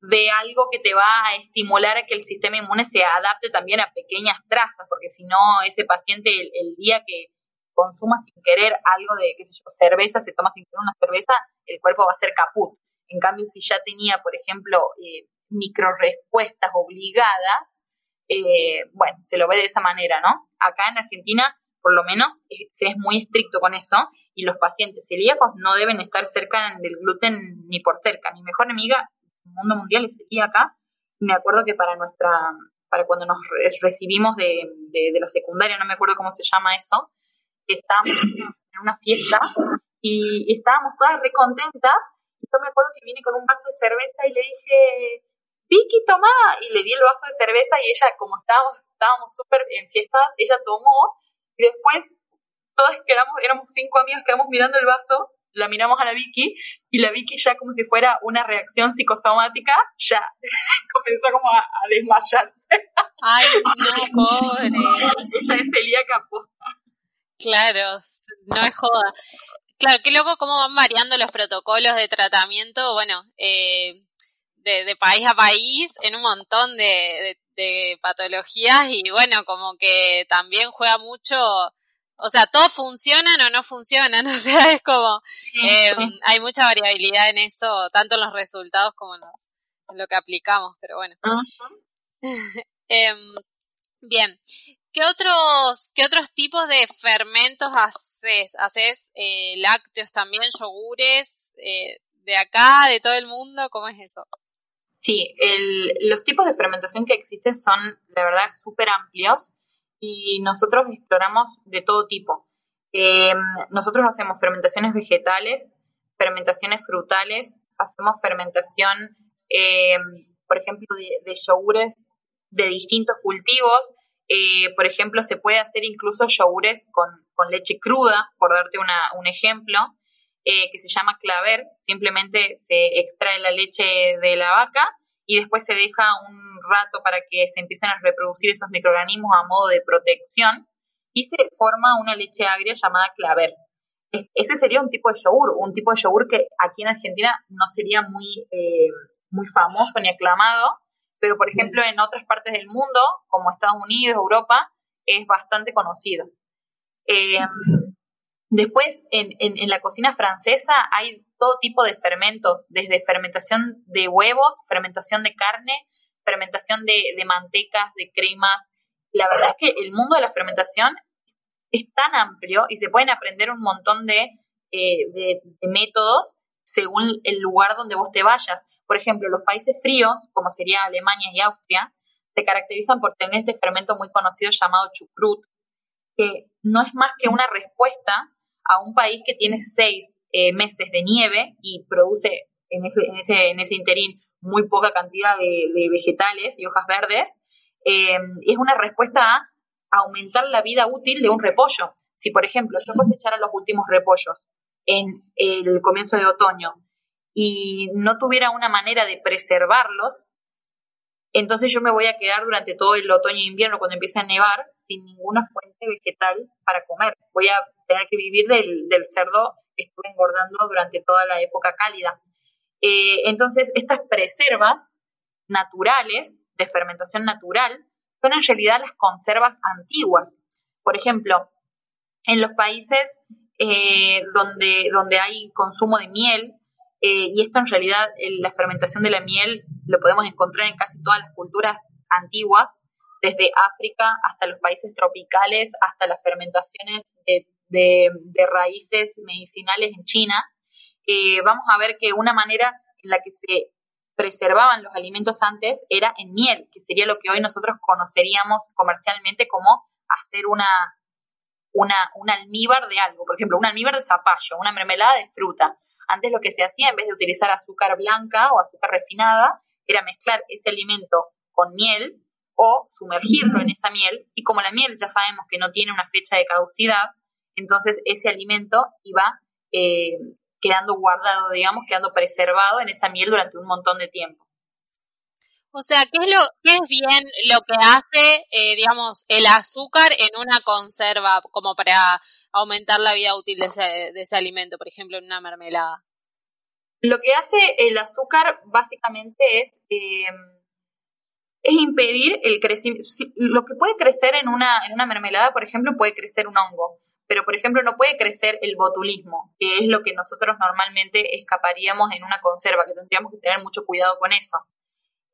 de algo que te va a estimular a que el sistema inmune se adapte también a pequeñas trazas, porque si no, ese paciente el, día que consuma sin querer algo de, qué sé yo, cerveza, se toma sin querer una cerveza, el cuerpo va a ser caput. En cambio, si ya tenía, por ejemplo, eh, microrespuestas obligadas, eh, bueno, se lo ve de esa manera, ¿no? Acá en Argentina por lo menos eh, se es muy estricto con eso y los pacientes celíacos no deben estar cerca del gluten ni por cerca. Mi mejor amiga el mundo mundial es celíaca y me acuerdo que para nuestra para cuando nos recibimos de, de, la secundaria, no me acuerdo cómo se llama eso, estábamos en una fiesta y, estábamos todas re contentas y yo me acuerdo que vine con un vaso de cerveza y le dije, Vicky, toma, y le di el vaso de cerveza y ella, como estábamos súper fiestas, ella tomó y después, todas quedamos, éramos cinco amigas, quedamos mirando el vaso, la miramos a la Vicky, y la Vicky ya como si fuera una reacción psicosomática, ya *laughs* comenzó como a, desmayarse. Ay, *laughs* no, pobre. Ella es celíaca posta. Claro, no es joda. Claro, qué loco cómo van variando los protocolos de tratamiento, bueno, eh, de, país a país en un montón de, de patologías y bueno, como que también juega mucho, o sea, todos funcionan o no funcionan, *laughs* o sea, es como, eh, hay mucha variabilidad en eso, tanto en los resultados como en, lo que aplicamos, pero bueno. *laughs* Em, bien, ¿qué otros, qué otros tipos de fermentos haces? ¿Haces eh, lácteos también, yogures, eh, de acá, de todo el mundo? ¿Cómo es eso? Sí, los tipos de fermentación que existen son, la verdad, súper amplios y nosotros exploramos de todo tipo. Em, nosotros hacemos fermentaciones vegetales, fermentaciones frutales, hacemos fermentación, em, por ejemplo, de, de, yogures de distintos cultivos. Eh, por ejemplo, se puede hacer incluso yogures con, leche cruda, por darte un ejemplo, eh, que se llama claver. Simplemente se extrae la leche de la vaca y después se deja un rato para que se empiecen a reproducir esos microorganismos a modo de protección y se forma una leche agria llamada claver. Ese sería un tipo de yogur, un tipo de yogur que aquí en Argentina no sería muy, eh, muy famoso ni aclamado, pero por ejemplo en otras partes del mundo, como Estados Unidos, Europa, es bastante conocido. Eh, después, en, en, la cocina francesa hay todo tipo de fermentos, desde fermentación de huevos, fermentación de carne, fermentación de, de mantecas, de cremas. La verdad es que el mundo de la fermentación es tan amplio y se pueden aprender un montón de, eh, de, métodos según el lugar donde vos te vayas. Por ejemplo, los países fríos, como sería Alemania y Austria, se caracterizan por tener este fermento muy conocido llamado chucrut, que no es más que una respuesta a un país que tiene seis eh, meses de nieve y produce en ese, en ese, en ese interín muy poca cantidad de, vegetales y hojas verdes. Eh, es una respuesta a aumentar la vida útil de un repollo. Si, por ejemplo, yo cosechara los últimos repollos en el comienzo de otoño y no tuviera una manera de preservarlos, entonces yo me voy a quedar durante todo el otoño e invierno cuando empiece a nevar sin ninguna fuente vegetal para comer. Voy a tener que vivir del, cerdo que estuve engordando durante toda la época cálida. Eh, entonces, estas preservas naturales, de fermentación natural, son en realidad las conservas antiguas. Por ejemplo, en los países eh, donde, donde hay consumo de miel, eh, y esto en realidad, la fermentación de la miel lo podemos encontrar en casi todas las culturas antiguas, desde África hasta los países tropicales, hasta las fermentaciones de, raíces medicinales en China, eh, vamos a ver que una manera en la que se preservaban los alimentos antes era en miel, que sería lo que hoy nosotros conoceríamos comercialmente como hacer una, una, un almíbar de algo, por ejemplo, un almíbar de zapallo, una mermelada de fruta. Antes lo que se hacía, en vez de utilizar azúcar blanca o azúcar refinada, era mezclar ese alimento con miel o sumergirlo en esa miel. Y como la miel ya sabemos que no tiene una fecha de caducidad, entonces ese alimento iba eh, quedando guardado, digamos, quedando preservado en esa miel durante un montón de tiempo. O sea, ¿qué es, lo, qué es bien lo que hace, eh, digamos, el azúcar en una conserva como para aumentar la vida útil de ese, de ese alimento, por ejemplo, en una mermelada? Lo que hace el azúcar básicamente es, eh, es impedir el crecimiento. Lo que puede crecer en una, en una mermelada, por ejemplo, puede crecer un hongo pero por ejemplo no puede crecer el botulismo, que es lo que nosotros normalmente escaparíamos en una conserva, que tendríamos que tener mucho cuidado con eso.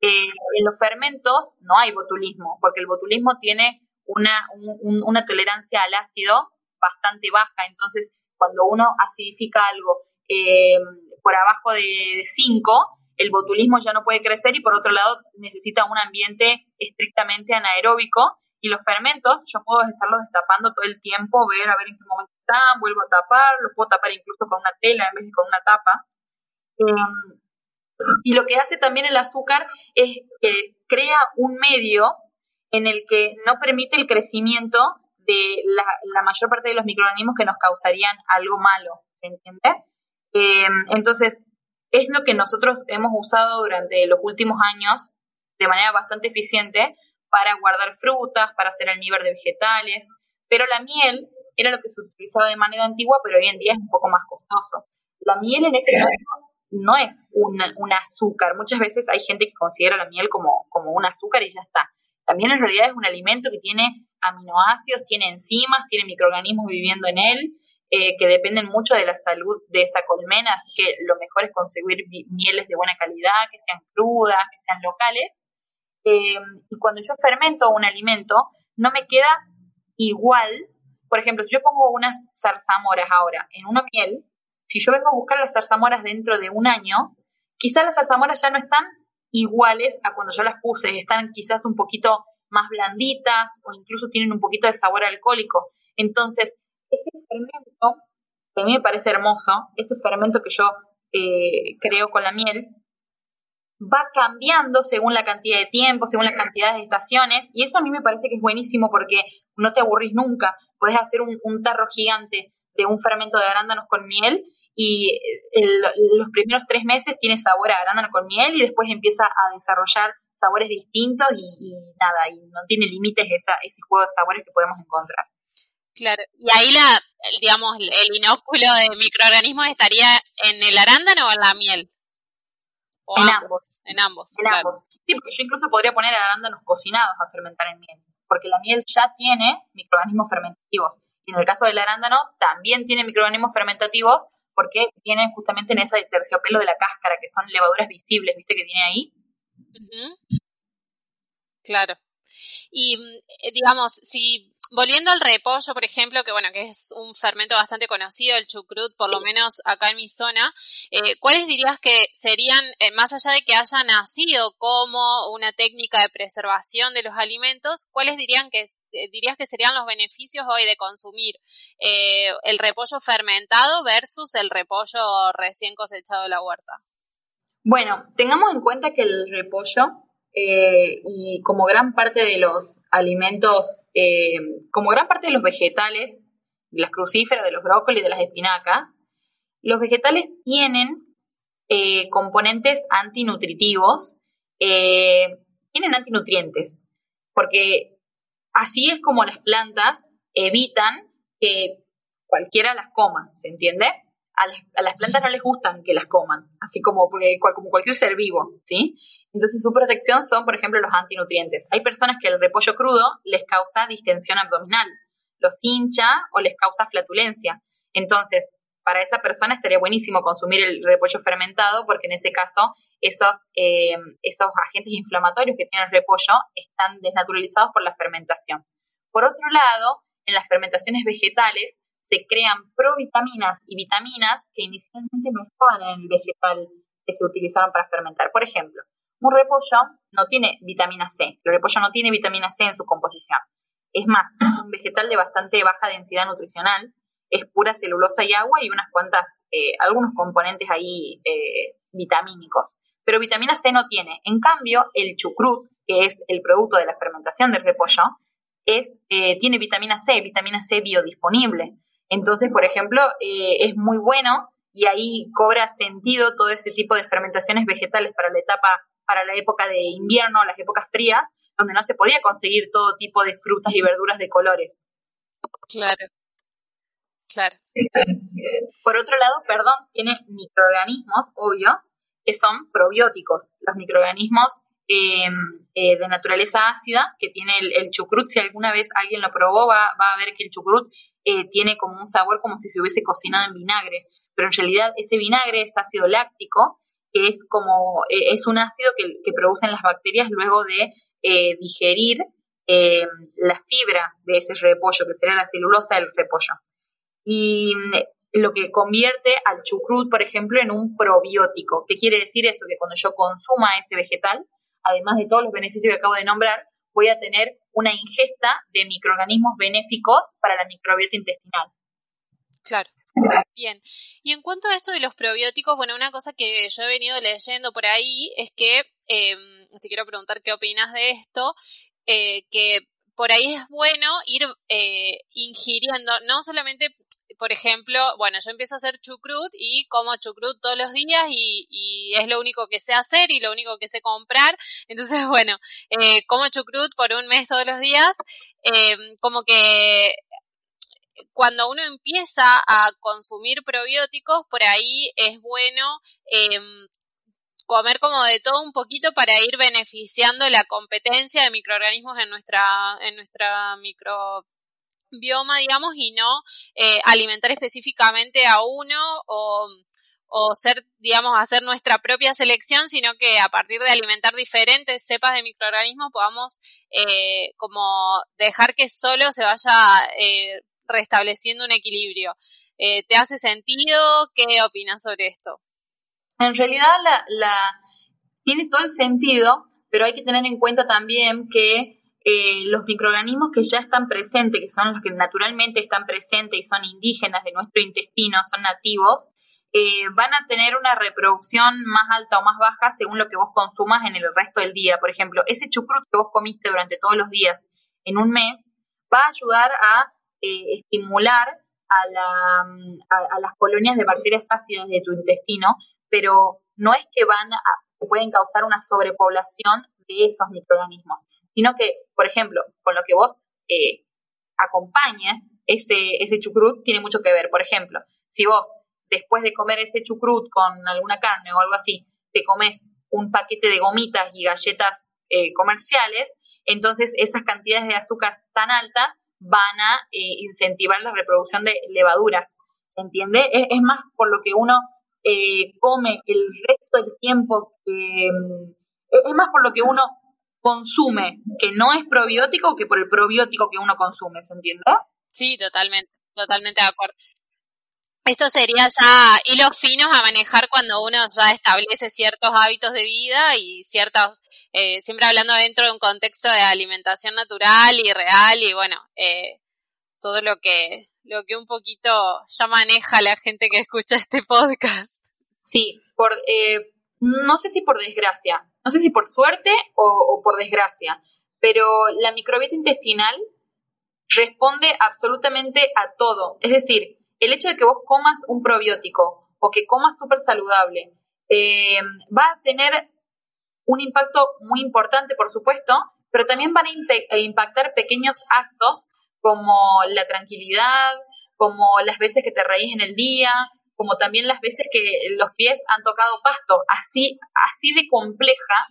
Eh, en los fermentos no hay botulismo, porque el botulismo tiene una, una tolerancia al ácido bastante baja, entonces cuando uno acidifica algo eh, por abajo de 5, el botulismo ya no puede crecer y por otro lado necesita un ambiente estrictamente anaeróbico y los fermentos, yo puedo estarlos destapando todo el tiempo, ver a ver en qué momento están, vuelvo a tapar, los puedo tapar incluso con una tela en vez de con una tapa. Em, y lo que hace también el azúcar es que crea un medio en el que no permite el crecimiento de la, mayor parte de los microorganismos que nos causarían algo malo, ¿se entiende? Em, entonces, es lo que nosotros hemos usado durante los últimos años de manera bastante eficiente para guardar frutas, para hacer almíbar de vegetales, pero la miel era lo que se utilizaba de manera antigua, pero hoy en día es un poco más costoso. La miel en ese caso no es un, azúcar. Muchas veces hay gente que considera la miel como, como un azúcar y ya está. La miel en realidad es un alimento que tiene aminoácidos, tiene enzimas, tiene microorganismos viviendo en él, eh, que dependen mucho de la salud de esa colmena, así que lo mejor es conseguir mieles de buena calidad, que sean crudas, que sean locales, eh, y cuando yo fermento un alimento, no me queda igual. Por ejemplo, si yo pongo unas zarzamoras ahora en una miel, si yo vengo a buscar las zarzamoras dentro de un año, quizás las zarzamoras ya no están iguales a cuando yo las puse. Están quizás un poquito más blanditas o incluso tienen un poquito de sabor alcohólico. Entonces, ese fermento, que a mí me parece hermoso, ese fermento que yo eh, creo con la miel, va cambiando según la cantidad de tiempo, según la cantidad de estaciones, y eso a mí me parece que es buenísimo porque no te aburrís nunca. Puedes hacer un, tarro gigante de un fermento de arándanos con miel y los primeros tres meses tiene sabor a arándano con miel y después empieza a desarrollar sabores distintos y, nada, y no tiene límites esa, ese juego de sabores que podemos encontrar. Claro, y ahí la, digamos, el inóculo de microorganismos estaría en el arándano o en la miel en ambos. En ambos. Sí, porque yo incluso podría poner arándanos cocinados a fermentar en miel, porque la miel ya tiene microorganismos fermentativos. Y en el caso del arándano también tiene microorganismos fermentativos porque vienen justamente en ese terciopelo de la cáscara, que son levaduras visibles, ¿viste que tiene ahí? Claro. Y mm, digamos, si volviendo al repollo, por ejemplo, que bueno, que es un fermento bastante conocido, el chucrut, por lo menos acá en mi zona, eh, ¿cuáles dirías que serían, eh, más allá de que haya nacido como una técnica de preservación de los alimentos, cuáles dirían que, eh, dirías que serían los beneficios hoy de consumir el repollo fermentado versus el repollo recién cosechado de la huerta? Bueno, tengamos en cuenta que el repollo y como gran parte de los alimentos eh, como gran parte de los vegetales, de las crucíferas, de los brócolis, de las espinacas, los vegetales tienen eh, componentes antinutritivos, eh, tienen antinutrientes, porque así es como las plantas evitan que cualquiera las coma, ¿se entiende? A las, plantas no les gustan que las coman, así como, cualquier ser vivo, ¿sí? Entonces su protección son, por ejemplo, los antinutrientes. Hay personas que el repollo crudo les causa distensión abdominal, los hincha o les causa flatulencia. Entonces, para esa persona estaría buenísimo consumir el repollo fermentado porque en ese caso esos, eh, esos agentes inflamatorios que tiene el repollo están desnaturalizados por la fermentación. Por otro lado, en las fermentaciones vegetales se crean provitaminas y vitaminas que inicialmente no estaban en el vegetal que se utilizaron para fermentar. Por ejemplo, un repollo no tiene vitamina C. El repollo no tiene vitamina C en su composición. Es más, es un vegetal de bastante baja densidad nutricional. Es pura celulosa y agua y unas cuantas, eh, algunos componentes ahí eh, vitamínicos. Pero vitamina C no tiene. En cambio, el chucrut, que es el producto de la fermentación del repollo, es, eh, tiene vitamina C, vitamina C biodisponible. Entonces, por ejemplo, es muy bueno y ahí cobra sentido todo ese tipo de fermentaciones vegetales para la etapa para la época de invierno, las épocas frías, donde no se podía conseguir todo tipo de frutas y verduras de colores. Claro. Claro. Por otro lado, perdón, tiene microorganismos, obvio, que son probióticos. Los microorganismos em, eh, de naturaleza ácida que tiene el, chucrut, si alguna vez alguien lo probó, va, a ver que el chucrut eh, tiene como un sabor como si se hubiese cocinado en vinagre, pero en realidad ese vinagre es ácido láctico que es como, eh, es un ácido que, producen las bacterias luego de digerir eh, la fibra de ese repollo, que sería la celulosa del repollo. Y mm, lo que convierte al chucrut, por ejemplo, en un probiótico. ¿Qué quiere decir eso? Que cuando yo consuma ese vegetal, además de todos los beneficios que acabo de nombrar, voy a tener una ingesta de microorganismos benéficos para la microbiota intestinal. Claro. Bien. Y en cuanto a esto de los probióticos, bueno, una cosa que yo he venido leyendo por ahí es que, eh, te quiero preguntar qué opinas de esto, eh, que por ahí es bueno ir eh, ingiriendo, no solamente, por ejemplo, bueno, yo empiezo a hacer chucrut y como chucrut todos los días y, es lo único que sé hacer y lo único que sé comprar. Entonces, *laughs* bueno, eh, como chucrut por un mes todos los días, eh, como que cuando uno empieza a consumir probióticos, por ahí es bueno em, comer como de todo un poquito para ir beneficiando la competencia de microorganismos en nuestra, en nuestra microbioma, digamos, y no eh, alimentar específicamente a uno o, o ser, digamos, hacer nuestra propia selección, sino que a partir de alimentar diferentes cepas de microorganismos podamos eh, como dejar que solo se vaya eh, restableciendo un equilibrio. ¿Te hace sentido? ¿Qué opinas sobre esto? En realidad, tiene todo el sentido, pero hay que tener en cuenta también que eh, los microorganismos que ya están presentes, que son los que naturalmente están presentes y son indígenas de nuestro intestino, son nativos, eh, van a tener una reproducción más alta o más baja según lo que vos consumas en el resto del día. Por ejemplo, ese chucrut que vos comiste durante todos los días en un mes va a ayudar a eh, estimular a, las colonias de bacterias ácidas de tu intestino, pero no es que van a, pueden causar una sobrepoblación de esos microorganismos, sino que, por ejemplo, con lo que vos eh, acompañes ese, ese chucrut tiene mucho que ver. Por ejemplo, si vos después de comer ese chucrut con alguna carne o algo así, te comes un paquete de gomitas y galletas eh, comerciales, entonces esas cantidades de azúcar tan altas van a eh, incentivar la reproducción de levaduras. ¿Se entiende? Es, más por lo que uno eh, come el resto del tiempo, mm, es más por lo que uno consume, que no es probiótico, que por el probiótico que uno consume, ¿se entiende? Sí, totalmente, totalmente de acuerdo. Esto sería ya hilos finos a manejar cuando uno ya establece ciertos hábitos de vida y ciertos, eh, siempre hablando dentro de un contexto de alimentación natural y real y bueno, eh, todo lo que, lo que un poquito ya maneja la gente que escucha este podcast. Sí, por, eh, no sé si por desgracia, no sé si por suerte o, por desgracia, pero la microbiota intestinal responde absolutamente a todo. Es decir, el hecho de que vos comas un probiótico o que comas súper saludable eh, va a tener un impacto muy importante, por supuesto, pero también van a impactar pequeños actos como la tranquilidad, como las veces que te reís en el día, como también las veces que los pies han tocado pasto. Así, así de compleja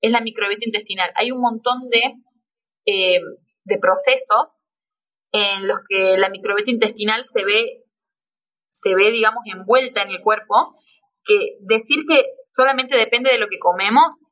es la microbiota intestinal. Hay un montón de, eh, de procesos en los que la microbiota intestinal se ve, se ve, digamos, envuelta en el cuerpo, que decir que solamente depende de lo que comemos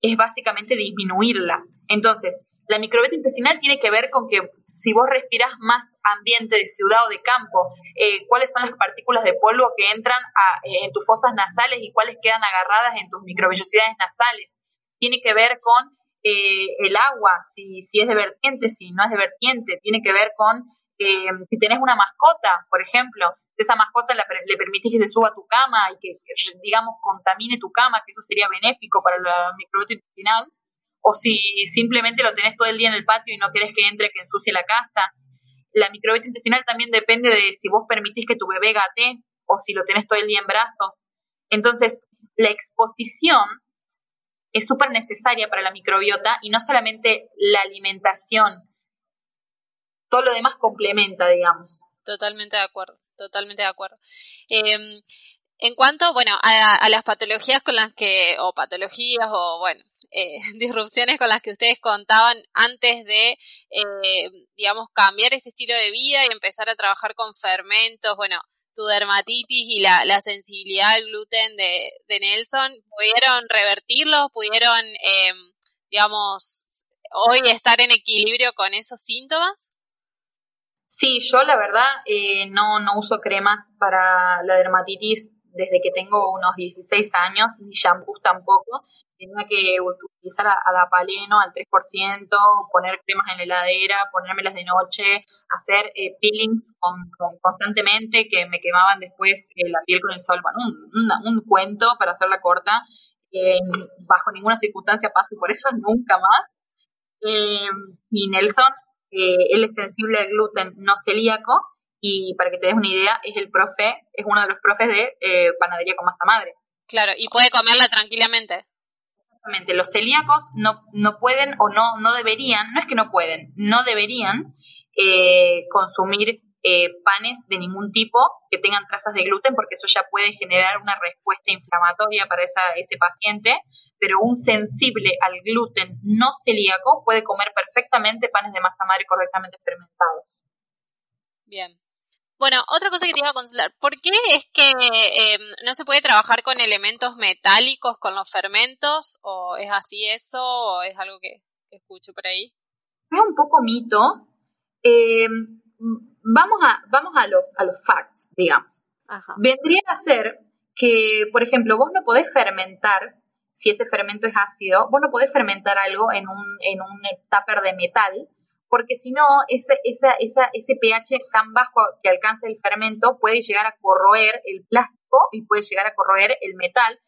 es básicamente disminuirla. Entonces, la microbiota intestinal tiene que ver con que si vos respiras más ambiente de ciudad o de campo, eh, cuáles son las partículas de polvo que entran eh, en tus fosas nasales y cuáles quedan agarradas en tus microvellosidades nasales. Tiene que ver con eh, el agua, si, si es de vertiente, si no es de vertiente, tiene que ver con eh, si tenés una mascota, por ejemplo, esa mascota le permitís que se suba a tu cama y que, digamos, contamine tu cama, que eso sería benéfico para la microbiota intestinal, o si simplemente lo tenés todo el día en el patio y no querés que entre, que ensucie la casa. La microbiota intestinal también depende de si vos permitís que tu bebé gate o si lo tenés todo el día en brazos. Entonces, la exposición es súper necesaria para la microbiota y no solamente la alimentación, todo lo demás complementa, digamos. Totalmente de acuerdo, totalmente de acuerdo. Em, en cuanto, bueno, a, las patologías con las que, o patologías, o bueno, eh, *laughs* disrupciones con las que ustedes contaban antes de, eh, digamos, cambiar este estilo de vida y empezar a trabajar con fermentos, bueno, tu dermatitis y la, la sensibilidad al gluten de, de, Nelson, ¿pudieron revertirlo? ¿Pudieron, eh, digamos, hoy estar en equilibrio con esos síntomas? Sí, yo la verdad eh, no, no uso cremas para la dermatitis desde que tengo unos 16 años, ni shampoos tampoco. Tenía que utilizar a, la paleno al 3%, poner cremas en la heladera, ponérmelas de noche, hacer eh, peelings constantemente que me quemaban después eh, la piel con el sol. Bueno, un, un, cuento para hacerla corta. bajo ninguna circunstancia paso por eso, nunca más. Eh, y Nelson, él es sensible al gluten no celíaco, y para que te des una idea, es el profe, es uno de los profes de eh, panadería con masa madre. Claro, y puede comerla tranquilamente. Exactamente, los celíacos no, no pueden o no, no deberían, no es que no pueden, no deberían eh, consumir eh, panes de ningún tipo que tengan trazas de gluten porque eso ya puede generar una respuesta inflamatoria para esa, ese paciente, pero un sensible al gluten no celíaco puede comer perfectamente panes de masa madre correctamente fermentados. Bien, bueno, otra cosa que te iba a consultar, ¿por qué es que em, no se puede trabajar con elementos metálicos con los fermentos? ¿O es así eso? ¿O es algo que, escucho por ahí? Es un poco mito. Em, vamos a, vamos a los, a los facts, digamos. Vendría a ser que, por ejemplo, vos no podés fermentar si ese fermento es ácido, vos no podés fermentar algo en un, en un tupper de metal, porque si no, ese, esa, esa, ese pH tan bajo que alcanza el fermento puede llegar a corroer el plástico y puede llegar a corroer el metal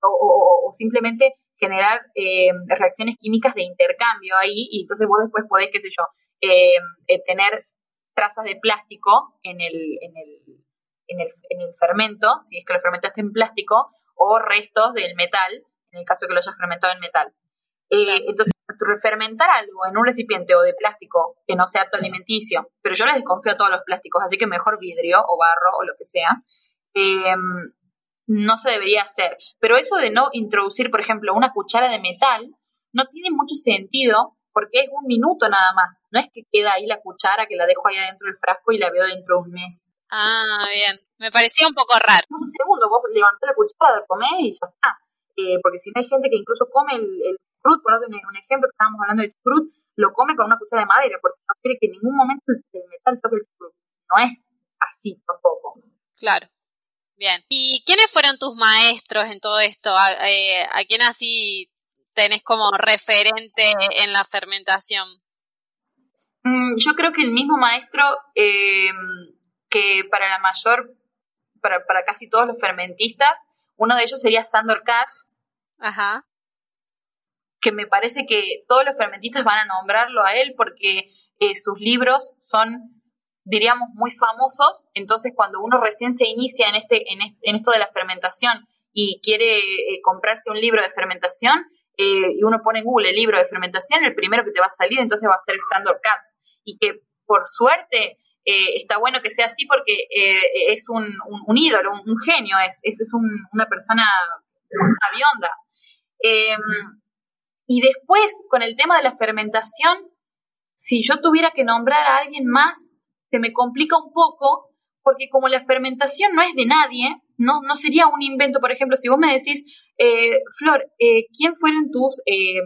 o, simplemente generar eh, reacciones químicas de intercambio ahí y entonces vos después podés, qué sé yo, eh, eh, tener trazas de plástico en el, en el, en el, en el fermento, si es que lo fermentaste en plástico, o restos del metal, en el caso que lo hayas fermentado en metal. Eh, entonces, fermentar algo en un recipiente o de plástico que no sea apto alimenticio, pero yo les desconfío a todos los plásticos, así que mejor vidrio o barro o lo que sea, eh, no se debería hacer. Pero eso de no introducir, por ejemplo, una cuchara de metal, no tiene mucho sentido porque es un minuto nada más. No es que queda ahí la cuchara que la dejo ahí adentro del frasco y la veo dentro de un mes. Ah, bien. Me parecía un poco raro. Un segundo, vos levantás la cuchara, comés y ya está. Eh, porque si no hay gente que incluso come el, el fruit, por un, un ejemplo, estábamos hablando de fruit, lo come con una cuchara de madera porque no quiere que en ningún momento el, metal toque el fruit. No es así tampoco. Claro. Bien. ¿Y quiénes fueron tus maestros en todo esto? ¿A, eh, ¿a quién así tenés como referente en la fermentación? Mm, yo creo que el mismo maestro eh, que para la mayor, para, para, casi todos los fermentistas, uno de ellos sería Sandor Katz. Ajá. Que me parece que todos los fermentistas van a nombrarlo a él porque eh, sus libros son, diríamos, muy famosos. Entonces, cuando uno recién se inicia en, este, en, este, en esto de la fermentación y quiere eh, comprarse un libro de fermentación, eh, y uno pone en Google el libro de fermentación, el primero que te va a salir entonces va a ser Sandor Katz. Y que por suerte está bueno que sea así porque es un, un, ídolo, un, genio, es, es, es una persona sabionda. Y después, con el tema de la fermentación, si yo tuviera que nombrar a alguien más, se me complica un poco, porque como la fermentación no es de nadie, no, no sería un invento. Por ejemplo, si vos me decís, eh, Flor, eh, ¿quién fueron tus, eh,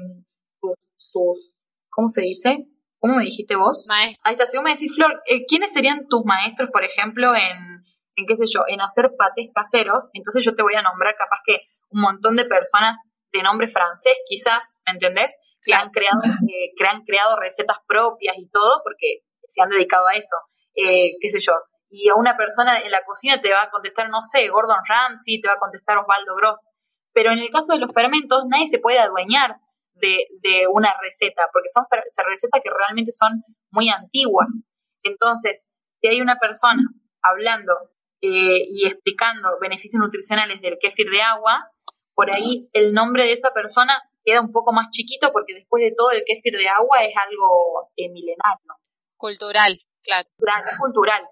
tus, tus, ¿cómo se dice? ¿Cómo me dijiste vos? Maestro. Ahí está, si vos me decís, Flor, eh, ¿quiénes serían tus maestros, por ejemplo, en, en qué sé yo, en hacer patés caseros? Entonces yo te voy a nombrar capaz que un montón de personas de nombre francés, quizás, ¿me entendés? Que han creado, eh, que han creado recetas propias y todo, porque se han dedicado a eso. Eh, qué sé yo, y a una persona en la cocina te va a contestar, no sé, Gordon Ramsay, te va a contestar Osvaldo Gross. Pero en el caso de los fermentos, nadie se puede adueñar de, de una receta, porque son recetas que realmente son muy antiguas. Entonces, si hay una persona hablando eh, y explicando beneficios nutricionales del kéfir de agua, por ahí el nombre de esa persona queda un poco más chiquito porque después de todo el kéfir de agua es algo eh, milenario. Cultural, claro. Claro, es cultural.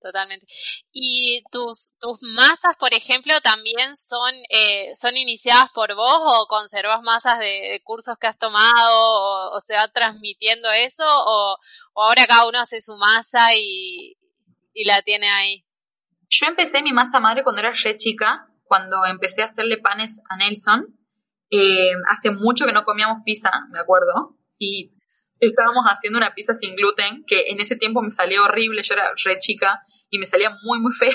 Totalmente. ¿Y tus, tus masas, por ejemplo, también son, eh, son iniciadas por vos o conservas masas de, cursos que has tomado o, se va transmitiendo eso o, ahora cada uno hace su masa y, y, la tiene ahí? Yo empecé mi masa madre cuando era re chica, cuando empecé a hacerle panes a Nelson. Eh, hace mucho que no comíamos pizza, me acuerdo, y estábamos haciendo una pizza sin gluten, que en ese tiempo me salía horrible, yo era re chica y me salía muy, muy *laughs* fea.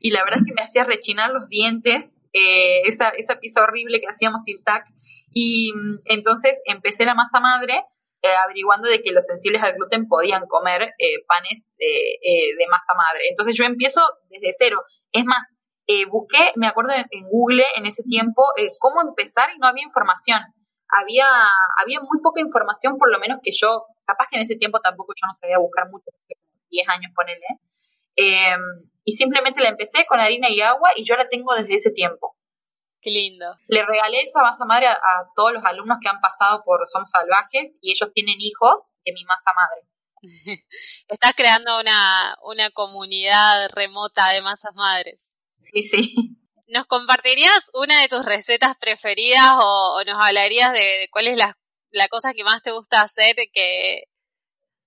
Y la verdad es que me hacía rechinar los dientes eh, esa, esa pizza horrible que hacíamos sin tac. Y mm, entonces empecé la masa madre eh, averiguando de que los sensibles al gluten podían comer panes de masa madre. Entonces yo empiezo desde cero. Es más, busqué, me acuerdo en, en Google en ese tiempo, cómo empezar y no había información había, había muy poca información, por lo menos que yo, capaz que en ese tiempo tampoco yo no sabía buscar mucho, 10 años ponele, eh, y simplemente la empecé con harina y agua y yo la tengo desde ese tiempo. Qué lindo. Le regalé esa masa madre a, todos los alumnos que han pasado por Somos Salvajes y ellos tienen hijos de mi masa madre. *laughs* Estás creando una, una comunidad remota de masas madres. Sí, sí. ¿Nos compartirías una de tus recetas preferidas o, nos hablarías de, cuál es la, la, cosa que más te gusta hacer que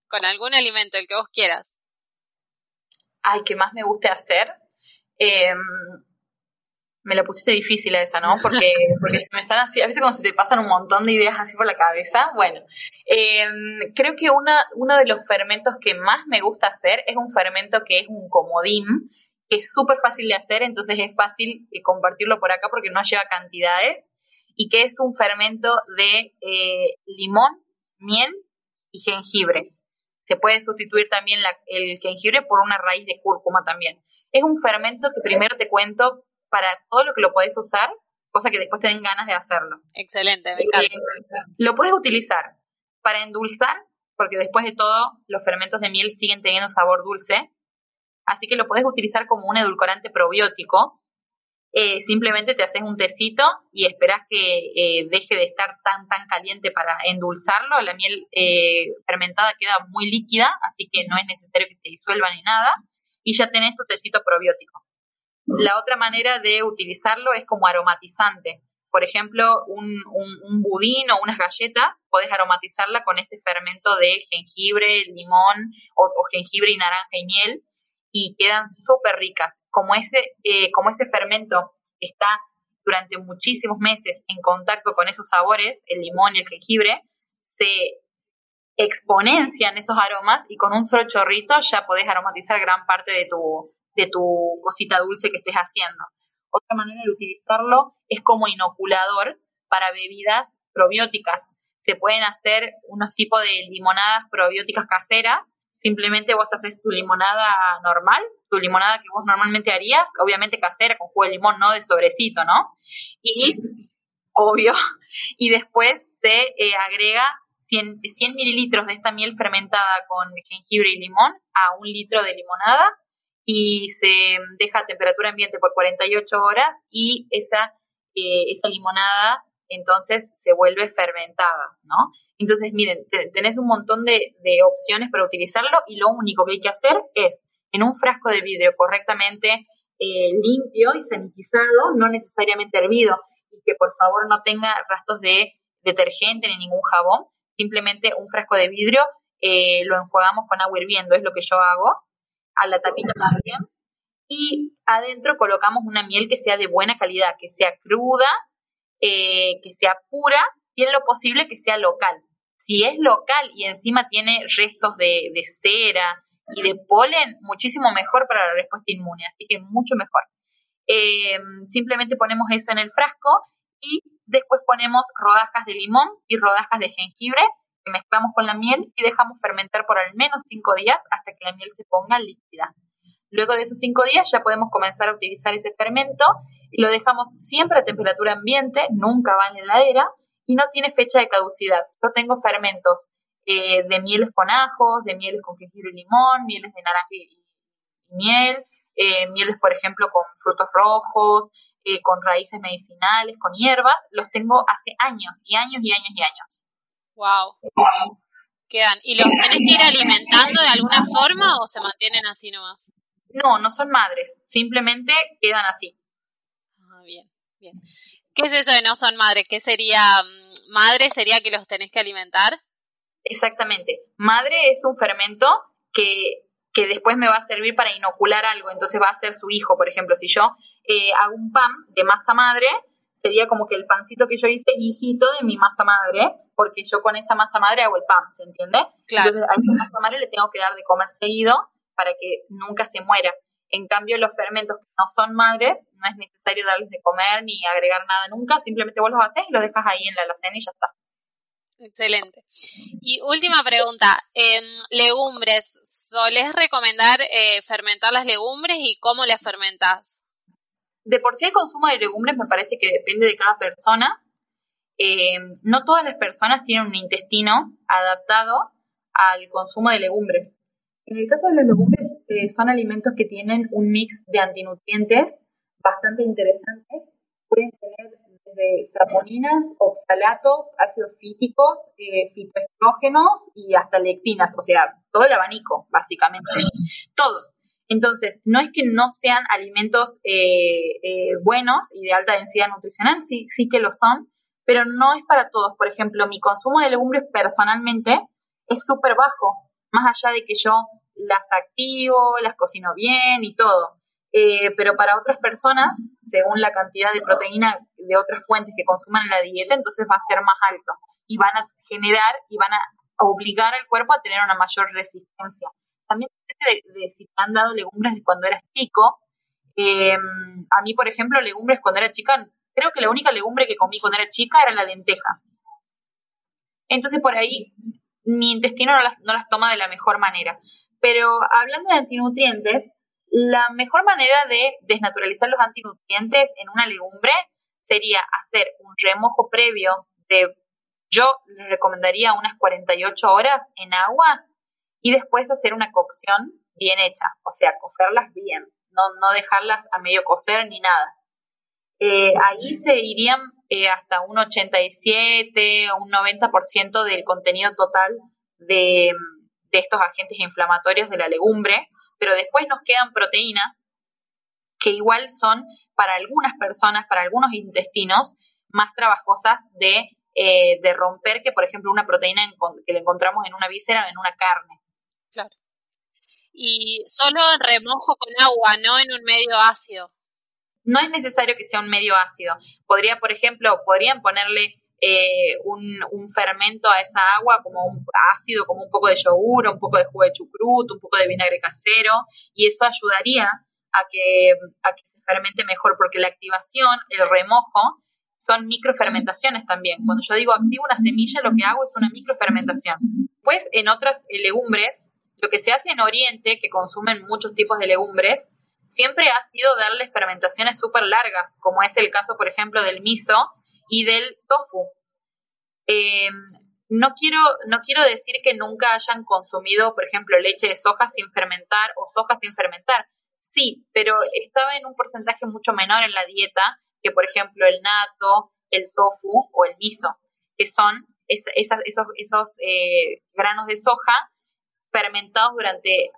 con algún alimento, el que vos quieras? Ay, que más me guste hacer. Em, me la pusiste difícil a esa, ¿no? Porque, *laughs* porque se me están así, ¿viste cuando se te pasan un montón de ideas así por la cabeza? Bueno, em, creo que una, uno de los fermentos que más me gusta hacer es un fermento que es un comodín, es súper fácil de hacer, entonces es fácil eh, compartirlo por acá porque no lleva cantidades. y que es un fermento de eh, limón, miel y jengibre. Se puede sustituir también el jengibre por una raíz de cúrcuma también. Es un fermento que primero te cuento para todo lo que lo puedes usar, cosa que después te den ganas de hacerlo. Excelente, me encanta. Eh, lo puedes utilizar para endulzar, porque después de todo los fermentos de miel siguen teniendo sabor dulce, así que lo puedes utilizar como un edulcorante probiótico eh, simplemente te haces un tecito y esperas que eh, deje de estar tan, tan caliente para endulzarlo. La miel eh, fermentada queda muy líquida, así que no es necesario que se disuelva ni nada. Y ya tenés tu tecito probiótico. La otra manera de utilizarlo es como aromatizante. Por ejemplo, un, budín o unas galletas, podés aromatizarla con este fermento de jengibre, limón o jengibre y naranja y miel y quedan súper ricas. Como ese, eh, como ese fermento está durante muchísimos meses en contacto con esos sabores, el limón y el jengibre, se exponencian esos aromas y con un solo chorrito ya podés aromatizar gran parte de tu, de tu cosita dulce que estés haciendo. Otra manera de utilizarlo es como inoculador para bebidas probióticas. Se pueden hacer unos tipos de limonadas probióticas caseras Simplemente vos haces tu limonada normal, tu limonada que vos normalmente harías, obviamente casera, con jugo de limón, no de sobrecito, ¿no? Y, obvio, *laughs* y después se eh, agrega 100, 100 mililitros de esta miel fermentada con jengibre y limón a un litro de limonada y se deja a temperatura ambiente por 48 horas y esa, eh, esa limonada entonces se vuelve fermentada, ¿no? Entonces, miren, tenés un montón de, opciones para utilizarlo y lo único que hay que hacer es, en un frasco de vidrio correctamente eh, limpio y sanitizado, no necesariamente hervido, y que por favor no tenga rastros de detergente ni ningún jabón, simplemente un frasco de vidrio, eh, lo enjuagamos con agua hirviendo, es lo que yo hago, a la tapita también, y adentro colocamos una miel que sea de buena calidad, que sea cruda, eh, que sea pura y en lo posible que sea local. Si es local y encima tiene restos de, cera y de polen, muchísimo mejor para la respuesta inmune, así que mucho mejor. Eh, simplemente ponemos eso en el frasco y después ponemos rodajas de limón y rodajas de jengibre que mezclamos con la miel y dejamos fermentar por al menos 5 días hasta que la miel se ponga líquida. Luego de esos 5 días ya podemos comenzar a utilizar ese fermento lo dejamos siempre a temperatura ambiente, nunca va en la heladera y no tiene fecha de caducidad. Yo tengo fermentos eh, de mieles con ajos, de mieles con jengibre y limón, mieles de naranja y, miel, eh, mieles, por ejemplo, con frutos rojos, eh, con raíces medicinales, con hierbas. Los tengo hace años y años y años y años. Wow. Quedan. ¿Y los tenés que ir alimentando de alguna forma o se mantienen así nomás? No, no son madres, simplemente quedan así bien, bien. ¿Qué es eso de no son madres? ¿Qué sería mm, madre? ¿Sería que los tenés que alimentar? Exactamente. Madre es un fermento que, que después me va a servir para inocular algo, entonces va a ser su hijo, por ejemplo. Si yo eh, hago un pan de masa madre, sería como que el pancito que yo hice es hijito de mi masa madre, porque yo con esa masa madre hago el pan, ¿se entiende? Claro. Entonces a esa masa madre le tengo que dar de comer seguido para que nunca se muera. En cambio, los fermentos que no son madres, no es necesario darles de comer ni agregar nada nunca, simplemente vos los haces y los dejas ahí en la alacena y ya está. Excelente. Y última pregunta, em, legumbres, ¿solés recomendar eh, fermentar las legumbres y cómo las fermentas? De por sí el consumo de legumbres me parece que depende de cada persona. Em, no todas las personas tienen un intestino adaptado al consumo de legumbres. En el caso de los legumbres, eh, son alimentos que tienen un mix de antinutrientes bastante interesante. Pueden tener desde saponinas, oxalatos, ácidos fíticos, eh, fitoestrógenos y hasta lectinas, o sea, todo el abanico, básicamente. Todo. Entonces, no es que no sean alimentos eh, buenos y de alta densidad nutricional, sí, sí que lo son, pero no es para todos. Por ejemplo, mi consumo de legumbres personalmente es súper bajo más allá de que yo las activo, las cocino bien y todo. Eh, pero para otras personas, según la cantidad de proteína de otras fuentes que consuman en la dieta, entonces va a ser más alto y van a generar y van a obligar al cuerpo a tener una mayor resistencia. También depende de, si te han dado legumbres de cuando eras chico. Eh, a mí, por ejemplo, legumbres cuando era chica creo que la única legumbre que comí cuando era chica era la lenteja. Entonces por ahí mi intestino no las, no las toma de la mejor manera. Pero hablando de antinutrientes, la mejor manera de desnaturalizar los antinutrientes en una legumbre sería hacer un remojo previo de, yo les recomendaría unas 48 horas en agua y después hacer una cocción bien hecha, o sea, cocerlas bien, no, no dejarlas a medio cocer ni nada. Eh, ahí se irían eh, hasta un 87 o un 90% del contenido total de, de estos agentes inflamatorios de la legumbre, pero después nos quedan proteínas que igual son para algunas personas, para algunos intestinos, más trabajosas de, eh, de romper que, por ejemplo, una proteína que le encontramos en una víscera o en una carne. Claro. Y solo remojo con agua, no en un medio ácido. No es necesario que sea un medio ácido. Podría, por ejemplo, podrían ponerle eh, un, fermento a esa agua como un ácido, como un poco de yogur, un poco de jugo de chucrut, un poco de vinagre casero, y eso ayudaría a que, a que se fermente mejor, porque la activación, el remojo, son microfermentaciones también. Cuando yo digo activo una semilla, lo que hago es una microfermentación. Pues en otras legumbres, lo que se hace en Oriente, que consumen muchos tipos de legumbres, siempre ha sido darles fermentaciones súper largas, como es el caso, por ejemplo, del miso y del tofu. Eh, no quiero, no quiero decir que nunca hayan consumido, por ejemplo, leche de soja sin fermentar o soja sin fermentar. Sí, pero estaba en un porcentaje mucho menor en la dieta que, por ejemplo, el nato, el tofu o el miso, que son esos, esos eh, granos de soja fermentados durante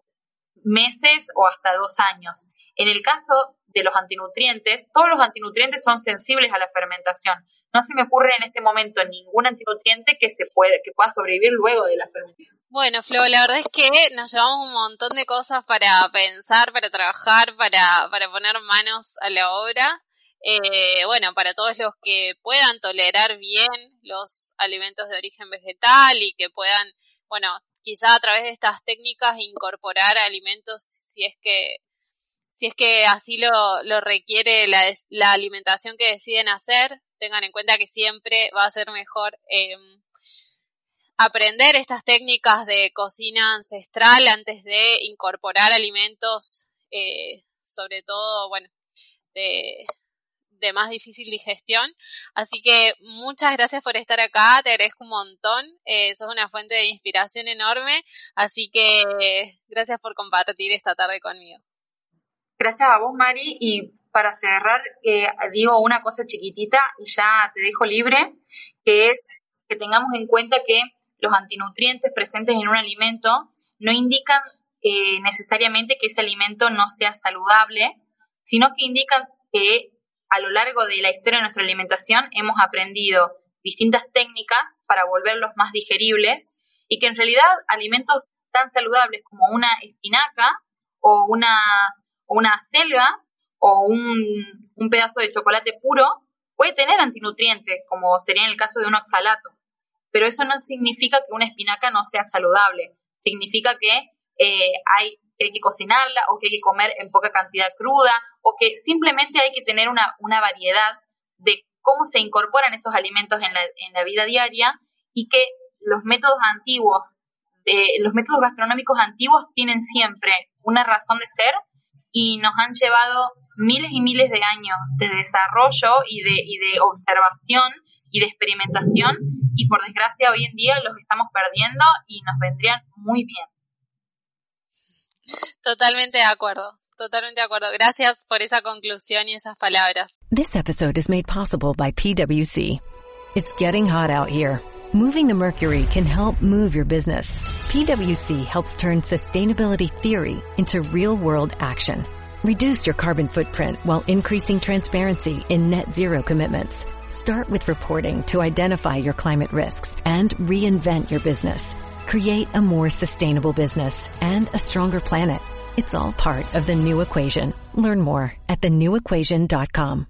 meses o hasta dos años. En el caso de los antinutrientes, todos los antinutrientes son sensibles a la fermentación. No se me ocurre en este momento ningún antinutriente que se puede, que pueda sobrevivir luego de la fermentación. Bueno, Flo, la verdad es que nos llevamos un montón de cosas para pensar, para trabajar, para, para poner manos a la obra. Eh, bueno, para todos los que puedan tolerar bien los alimentos de origen vegetal y que puedan, bueno, quizá a través de estas técnicas incorporar alimentos si es que si es que así lo, requiere la, alimentación que deciden hacer, tengan en cuenta que siempre va a ser mejor eh, aprender estas técnicas de cocina ancestral antes de incorporar alimentos, eh, sobre todo, bueno, de, de más difícil digestión. Así que muchas gracias por estar acá, te agradezco un montón, eh, sos una fuente de inspiración enorme, así que gracias por compartir esta tarde conmigo. Gracias a vos, Mari, y para cerrar, eh, digo una cosa chiquitita y ya te dejo libre, que es que tengamos en cuenta que los antinutrientes presentes en un alimento no indican eh, necesariamente que ese alimento no sea saludable, sino que indican que a lo largo de la historia de nuestra alimentación hemos aprendido distintas técnicas para volverlos más digeribles y que en realidad alimentos tan saludables como una espinaca o una, una selga o un, un, pedazo de chocolate puro puede tener antinutrientes, como sería en el caso de un oxalato. Pero eso no significa que una espinaca no sea saludable. Significa que eh, hay que hay que cocinarla o que hay que comer en poca cantidad cruda o que simplemente hay que tener una, una variedad de cómo se incorporan esos alimentos en la, en la vida diaria y que los métodos antiguos, de, los métodos gastronómicos antiguos tienen siempre una razón de ser y nos han llevado miles y miles de años de desarrollo y de, y de observación y de experimentación y por desgracia hoy en día los estamos perdiendo y nos vendrían muy bien. Totalmente de acuerdo. Totalmente de acuerdo. Gracias por esa conclusión y esas palabras. This episode is made possible by PwC. It's getting hot out here. Moving the mercury can help move your business. PwC helps turn sustainability theory into real world action. Reduce your carbon footprint while increasing transparency in net zero commitments. Start with reporting to identify your climate risks and reinvent your business. Create a more sustainable business and a stronger planet. It's all part of the new equation. Learn more at thenewequation.com.